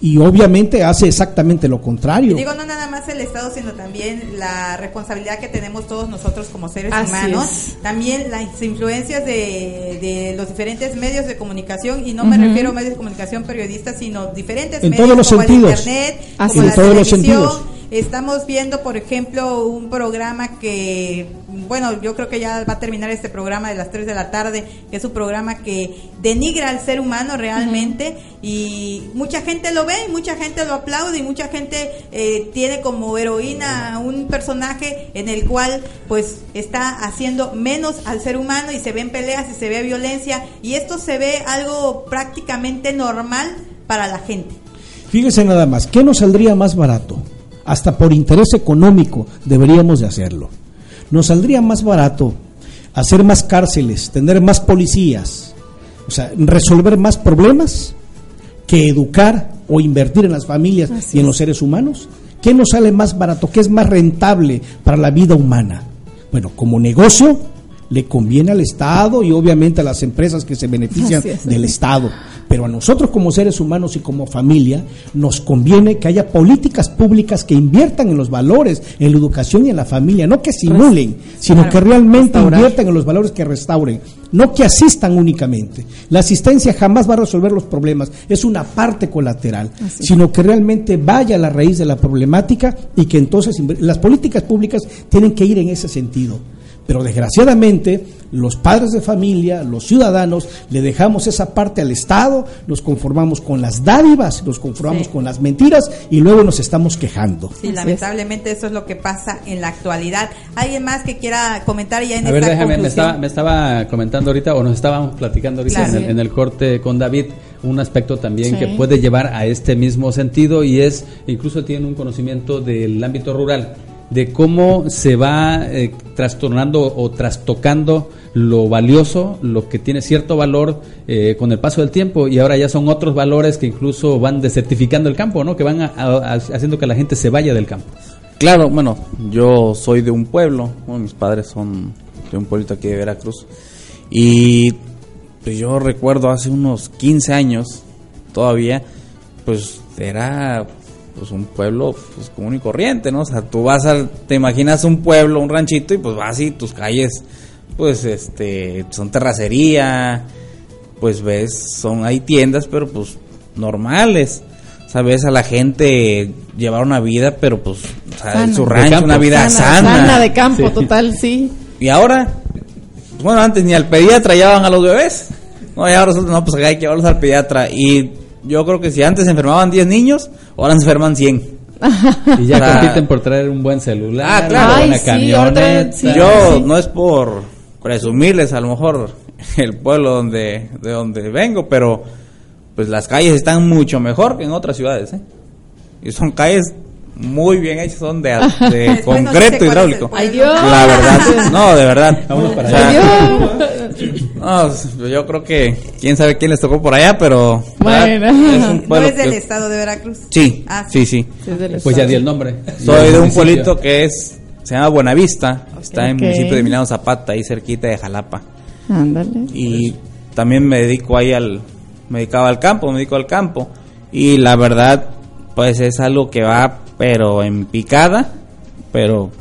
y obviamente hace exactamente lo contrario. Y digo, no nada más el Estado, sino también la responsabilidad que tenemos todos nosotros como seres Así humanos. es. También las influencias de, de los diferentes medios de comunicación, y no me refiero a medios de comunicación periodistas, sino diferentes En medios todos los como sentidos. el Internet, Así como es. la En todos los sentidos. Estamos viendo, por ejemplo, un programa que, bueno, yo creo que ya va a terminar este programa de las 3 de la tarde, que es un programa que denigra al ser humano realmente y mucha gente lo ve, y mucha gente lo aplaude y mucha gente eh, tiene como heroína un personaje en el cual pues está haciendo menos al ser humano y se ven peleas y se ve violencia y esto se ve algo prácticamente normal para la gente. Fíjese nada más, ¿qué nos saldría más barato? Hasta por interés económico deberíamos de hacerlo. Nos saldría más barato hacer más cárceles, tener más policías, o sea, resolver más problemas que educar o invertir en las familias y en los seres humanos. ¿Qué nos sale más barato? ¿Qué es más rentable para la vida humana? Bueno, como negocio le conviene al Estado y obviamente a las empresas que se benefician es. del Estado. Pero a nosotros como seres humanos y como familia nos conviene que haya políticas públicas que inviertan en los valores, en la educación y en la familia, no que simulen, sino Claro, que realmente restaurar. inviertan en los valores que restauren, no que asistan únicamente. La asistencia jamás va a resolver los problemas, es una parte colateral, Así. sino que realmente vaya a la raíz de la problemática y que entonces las políticas públicas tienen que ir en ese sentido. Pero desgraciadamente los padres de familia, los ciudadanos, le dejamos esa parte al Estado, nos conformamos con las dádivas, nos conformamos Sí. con las mentiras y luego nos estamos quejando. Sí, lamentablemente eso es lo que pasa en la actualidad. ¿Alguien más que quiera comentar ya en A ver, esta déjame, me estaba, me estaba comentando ahorita, o nos estábamos platicando ahorita Claro. en, el, en el corte con David, un aspecto también Sí. que puede llevar a este mismo sentido y es, incluso tiene un conocimiento del ámbito rural, de cómo se va eh, trastornando o trastocando lo valioso, lo que tiene cierto valor eh, con el paso del tiempo y ahora ya son otros valores que incluso van desertificando el campo, ¿no? Que van a- haciendo que la gente se vaya del campo. Claro, bueno, yo soy de un pueblo, mis padres son de un pueblito aquí de Veracruz y pues yo recuerdo hace unos 15 años todavía, pues era pues un pueblo pues común y corriente, ¿no? O sea, tú vas al, te imaginas un pueblo, un ranchito y pues vas y tus calles pues este son terracería, pues ves, son hay tiendas, pero pues normales. Sabes a la gente llevar una vida, pero pues o sea, en su rancho campo. una vida Sana, sana. sana de campo, total, sí. Y ahora, bueno, antes ni al pediatra llevaban a los bebés. No, y ahora no, pues acá hay que llevarlos al pediatra. Y yo creo que si antes se enfermaban 10 niños, ahora se enferman 100. [laughs] Y ya O sea, compiten por traer un buen celular, Ah, claro. una sí, camioneta. yo no es por presumirles a lo mejor el pueblo donde de donde vengo, pero pues las calles están mucho mejor que en otras ciudades, ¿eh? Y son calles muy bien hechas, son de, [laughs] no concreto hidráulico. Ay, Dios. La verdad, no, de verdad. Vámonos para allá. no, yo creo que quién sabe quién les tocó por allá, pero Bueno. es un ¿No pueblo es del que- estado de Veracruz? Sí, Ah, sí, sí. Pues ya di el nombre. Soy de un pueblito que es se llama Buenavista, está en el municipio de Emiliano Zapata, ahí cerquita de Jalapa. Ándale. Y también me dedico ahí al me dedicaba al campo, me dedico al campo y la verdad pues es algo que va pero en picada, pero.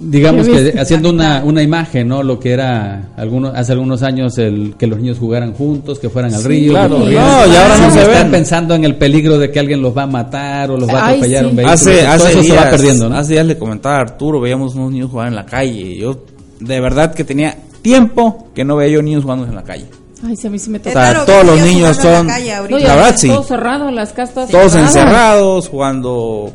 Digamos ¿Qué que haciendo una, una imagen, ¿no? Lo que era algunos, hace algunos años el que los niños jugaran juntos, que fueran al Sí, río. claro. No, y ahora no se estar ven. pensando en el peligro de que alguien los va a matar o los va a Ay, atropellar sí. un vehículo. Hace, Todo hace eso días, se va perdiendo, ¿no? hace días le comentaba a Arturo, veíamos unos niños jugar en la calle. Yo de verdad que tenía tiempo que no veía yo niños jugando en la calle. Ay, a mí sí me O sea, todos los niños son, No, y la ahorita verdad sí, Todo cerrado, las casas todos cerradas. encerrados, jugando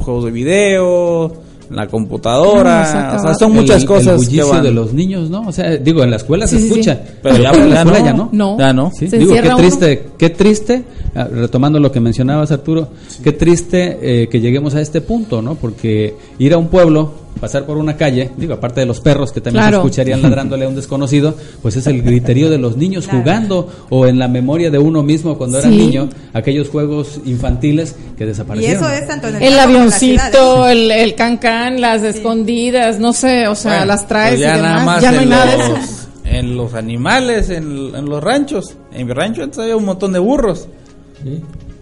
juegos de video, la computadora, No, saca o sea, son El- muchas el cosas que bullicio van. de los niños, ¿no? O sea, digo, en la escuela Sí, se sí, escucha, sí. Pero ya- en la escuela no. ya no. No. Ya no. Sí, Se digo, qué uno. triste, qué triste, ah, retomando lo que mencionabas Arturo, qué triste eh, que lleguemos a este punto, ¿no? Porque ir a un pueblo, pasar por una calle, digo, aparte de los perros que también Claro. se escucharían ladrándole a un desconocido, pues es el griterío de los niños jugando o en la memoria de uno mismo cuando era Sí. niño, aquellos juegos infantiles que Y desaparecieron. eso es tanto en el, El campo como en la avioncito, ciudad, ¿eh? el, el cancán, las escondidas, no sé, o sea, Bueno, las traes pues ya y nada más Ya no hay en nada de los- eso. En los animales, en, en los ranchos. En mi rancho antes había un montón de burros.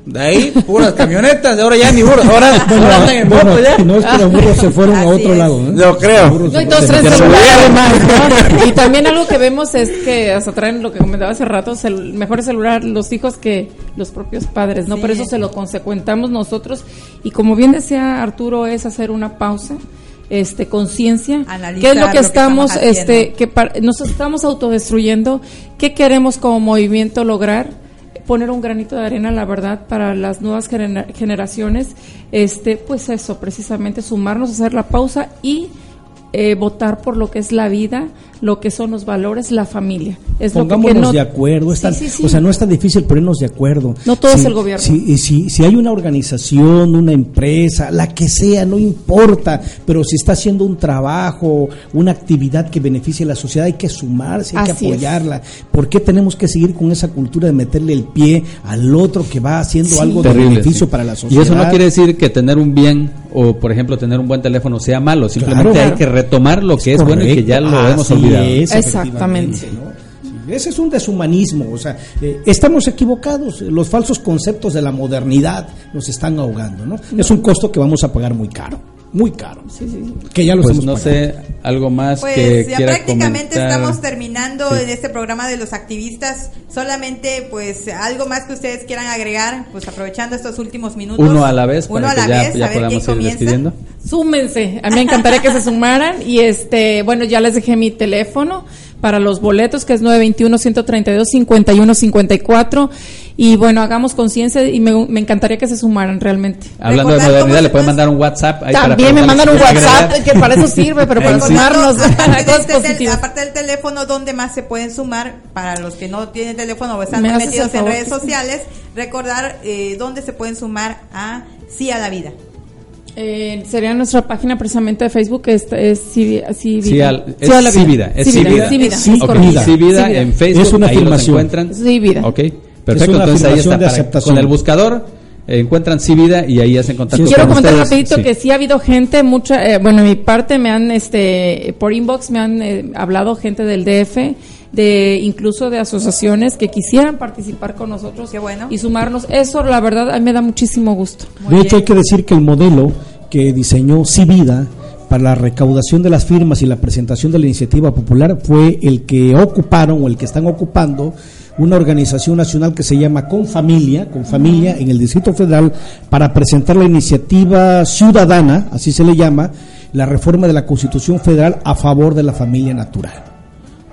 De ahí, puras camionetas, de ahora ya ni burros. Ahora, [laughs] ahora andan en Bueno, moto ya. no es que los burros se fueron a otro es. lado. ¿eh? Yo creo. [laughs] No, y también algo que vemos es que hasta traen lo que comentaba hace rato, cel- mejor celular los hijos que los propios padres, ¿no? Sí. Por eso se lo consecuentamos nosotros. Y como bien decía Arturo, es hacer una pausa, este, conciencia. Analizar ¿Qué es lo lo que que estamos, este, que par- nos estamos autodestruyendo? ¿Qué queremos como movimiento lograr? Poner un granito de arena, la verdad, para las nuevas genera- generaciones, este, pues eso, precisamente sumarnos, hacer la pausa y eh, votar por lo que es la vida, lo que son los valores, la familia. Es lo que- que, Pongámonos no, de acuerdo, es tan- sí, sí. o sea, no es tan difícil ponernos de acuerdo. No todo es el gobierno. Si, y si, si hay una organización, una empresa, la que sea, no importa, pero si está haciendo un trabajo, una actividad que beneficie a la sociedad, hay que sumarse, hay Así que es. apoyarla. ¿Por qué tenemos que seguir con esa cultura de meterle el pie al otro que va haciendo Sí. algo de beneficio sí. para la Y sociedad? eso no quiere decir que tener un bien o, por ejemplo, tener un buen teléfono sea malo. Simplemente Claro. hay que retomar lo que es, bueno y que ya lo hemos Así es, Exactamente. ¿no? Ese es un deshumanismo, o sea, eh, estamos equivocados, los falsos conceptos de la modernidad nos están ahogando, ¿no? Es un costo que vamos a pagar muy caro. Muy caro. Que ya los Pues hemos no pagado. sé, algo más Pues que ya quiera prácticamente comentar. estamos terminando Sí. en este programa de los activistas. Solamente, pues, algo más que ustedes quieran agregar, pues aprovechando estos últimos minutos. Uno a la vez Uno a que la ya, vez, ya a ver quién podamos ir comienza. despidiendo. Súmense, a mí me encantaría que se sumaran y este, bueno, ya les dejé mi teléfono para los boletos que es 921-132-5154 y bueno, hagamos conciencia y me, me encantaría que se sumaran realmente. Hablando de modernidad, le pueden mandar un WhatsApp. ahí para También me mandan un WhatsApp, que para eso sirve, pero [laughs] para sumarnos [laughs] Aparte, del teléfono, ¿dónde más se pueden sumar? Para los que no tienen teléfono o están ¿Me metidos en redes sociales, recordar eh, dónde se pueden sumar a Sí a la Vida. Eh, sería nuestra página precisamente de Facebook, que es, es sí, sí, Sí, al- es Sí a la sí vida, es Sí sí vida, vida. sí vida, Sí es correcto. vida. Sí vida Sí vida. en Facebook, Es una ahí los afirmación. encuentran. Sí vida. Es perfecto. una Entonces ahí está. de para- aceptación. con el buscador eh, encuentran sí vida y ahí hacen contacto Quiero con comentar ustedes. rapidito Sí. que sí ha habido gente, mucha, eh, bueno, en mi parte me han, este, por inbox me han eh, hablado gente del DF, de incluso de asociaciones que quisieran participar con nosotros y sumarnos. Eso, la verdad, a mí me da muchísimo gusto. De hecho, hay que decir que el modelo que diseñó Civida para la recaudación de las firmas y la presentación de la iniciativa popular fue el que ocuparon o el que están ocupando una organización nacional que se llama Con Familia, Con Familia en el Distrito Federal para presentar la iniciativa ciudadana, así se le llama, la reforma de la Constitución Federal a favor de la familia natural.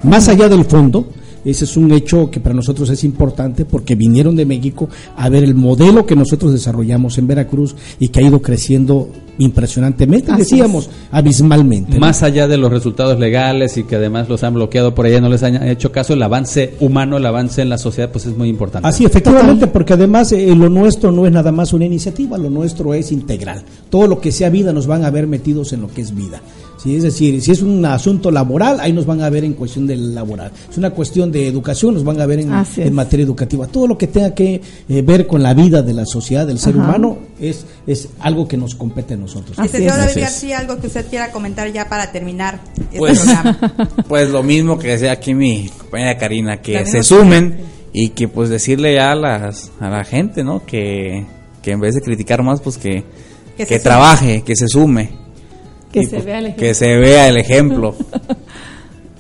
Más allá del fondo, ese es un hecho que para nosotros es importante porque vinieron de México a ver el modelo que nosotros desarrollamos en Veracruz y que ha ido creciendo impresionantemente, Así decíamos, abismalmente. ¿no? Más allá de los resultados legales y que además los han bloqueado por allá, no les han hecho caso, el avance humano, el avance en la sociedad, pues es muy importante. Así, efectivamente, porque además eh, lo nuestro no es nada más una iniciativa, lo nuestro es integral. Todo lo que sea vida nos van a ver metidos en lo que es vida. Sí, es decir, si es un asunto laboral, ahí nos van a ver en cuestión del laboral. Es una cuestión de educación, nos van a ver en, materia educativa. Todo lo que tenga que eh, ver con la vida de la sociedad, del ser Ajá. humano, es, es algo que nos compete a nosotros. Licenciado David Así es. García, algo que usted quiera comentar ya para terminar este Pues, programa. [laughs] pues lo mismo que decía aquí mi compañera Karina, que La se sumen y que pues decirle ya a, las, a la gente, ¿no? Que, que en vez de criticar más, pues que, Que que, se sume. trabaje, que se sume. Que Y, se pues, vea el ejemplo. Que se vea el ejemplo. [laughs]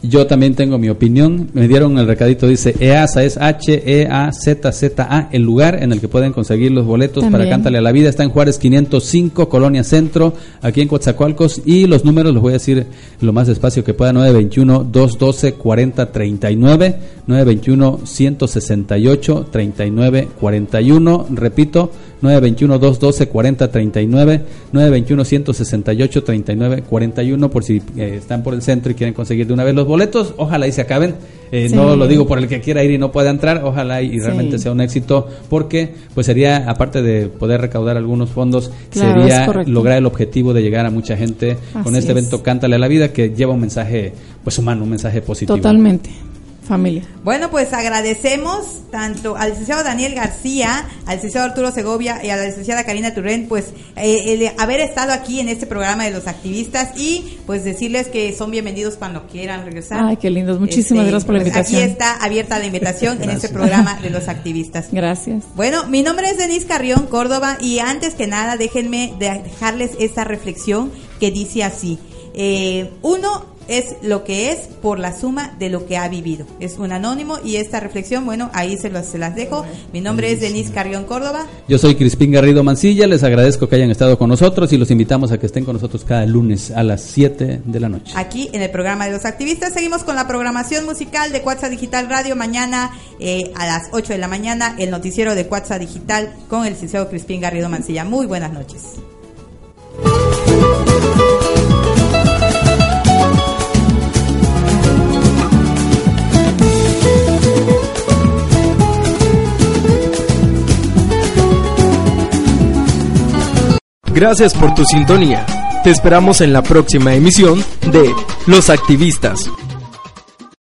Yo también tengo mi opinión. Me dieron el recadito, dice EASA, es H-E-A-Z-Z-A, el lugar en el que pueden conseguir los boletos para. Cántale a la Vida. Está en Juárez 505, Colonia Centro, aquí en Coatzacoalcos. Y los números los voy a decir lo más despacio que pueda: 921-212-4039, 921-168-3941. Repito, 921-212-4039, 921-168-3941, por si eh, están por el centro y quieren conseguir de una vez los boletos. Ojalá y se acaben. Eh, Sí. No lo digo por el que quiera ir y no pueda entrar. Ojalá y, y Sí. realmente sea un éxito, porque pues sería, aparte de poder recaudar algunos fondos, Claro, sería lograr el objetivo de llegar a mucha gente con este es. evento Cántale a la Vida, que lleva un mensaje pues humano, un mensaje positivo. Totalmente. Familia. Bueno, pues agradecemos tanto al licenciado Daniel García, al licenciado Arturo Segovia y a la licenciada Karina Turren, pues eh, el haber estado aquí en este programa de los activistas y pues decirles que son bienvenidos cuando quieran regresar. Ay, qué lindos. Muchísimas Este, gracias por la pues, invitación. Aquí está abierta la invitación en este programa de los activistas. Gracias. Bueno, mi nombre es Denise Carrión Córdoba y antes que nada déjenme de- dejarles esta reflexión que dice así. Eh, uno es lo que es por la suma de lo que ha vivido. Es un anónimo y esta reflexión, bueno, ahí se, los- se las dejo. Mi nombre es Denise Carrión Córdoba. Yo soy Crispín Garrido Mancilla, les agradezco que hayan estado con nosotros y los invitamos a que estén con nosotros cada lunes a las 7 de la noche. Aquí en el programa de los activistas seguimos con la programación musical de Cuatza Digital Radio. Mañana eh, a las 8 de la mañana el noticiero de Cuatza Digital con el licenciado Crispín Garrido Mancilla. Muy buenas noches. Gracias por tu sintonía. Te esperamos en la próxima emisión de Los Activistas.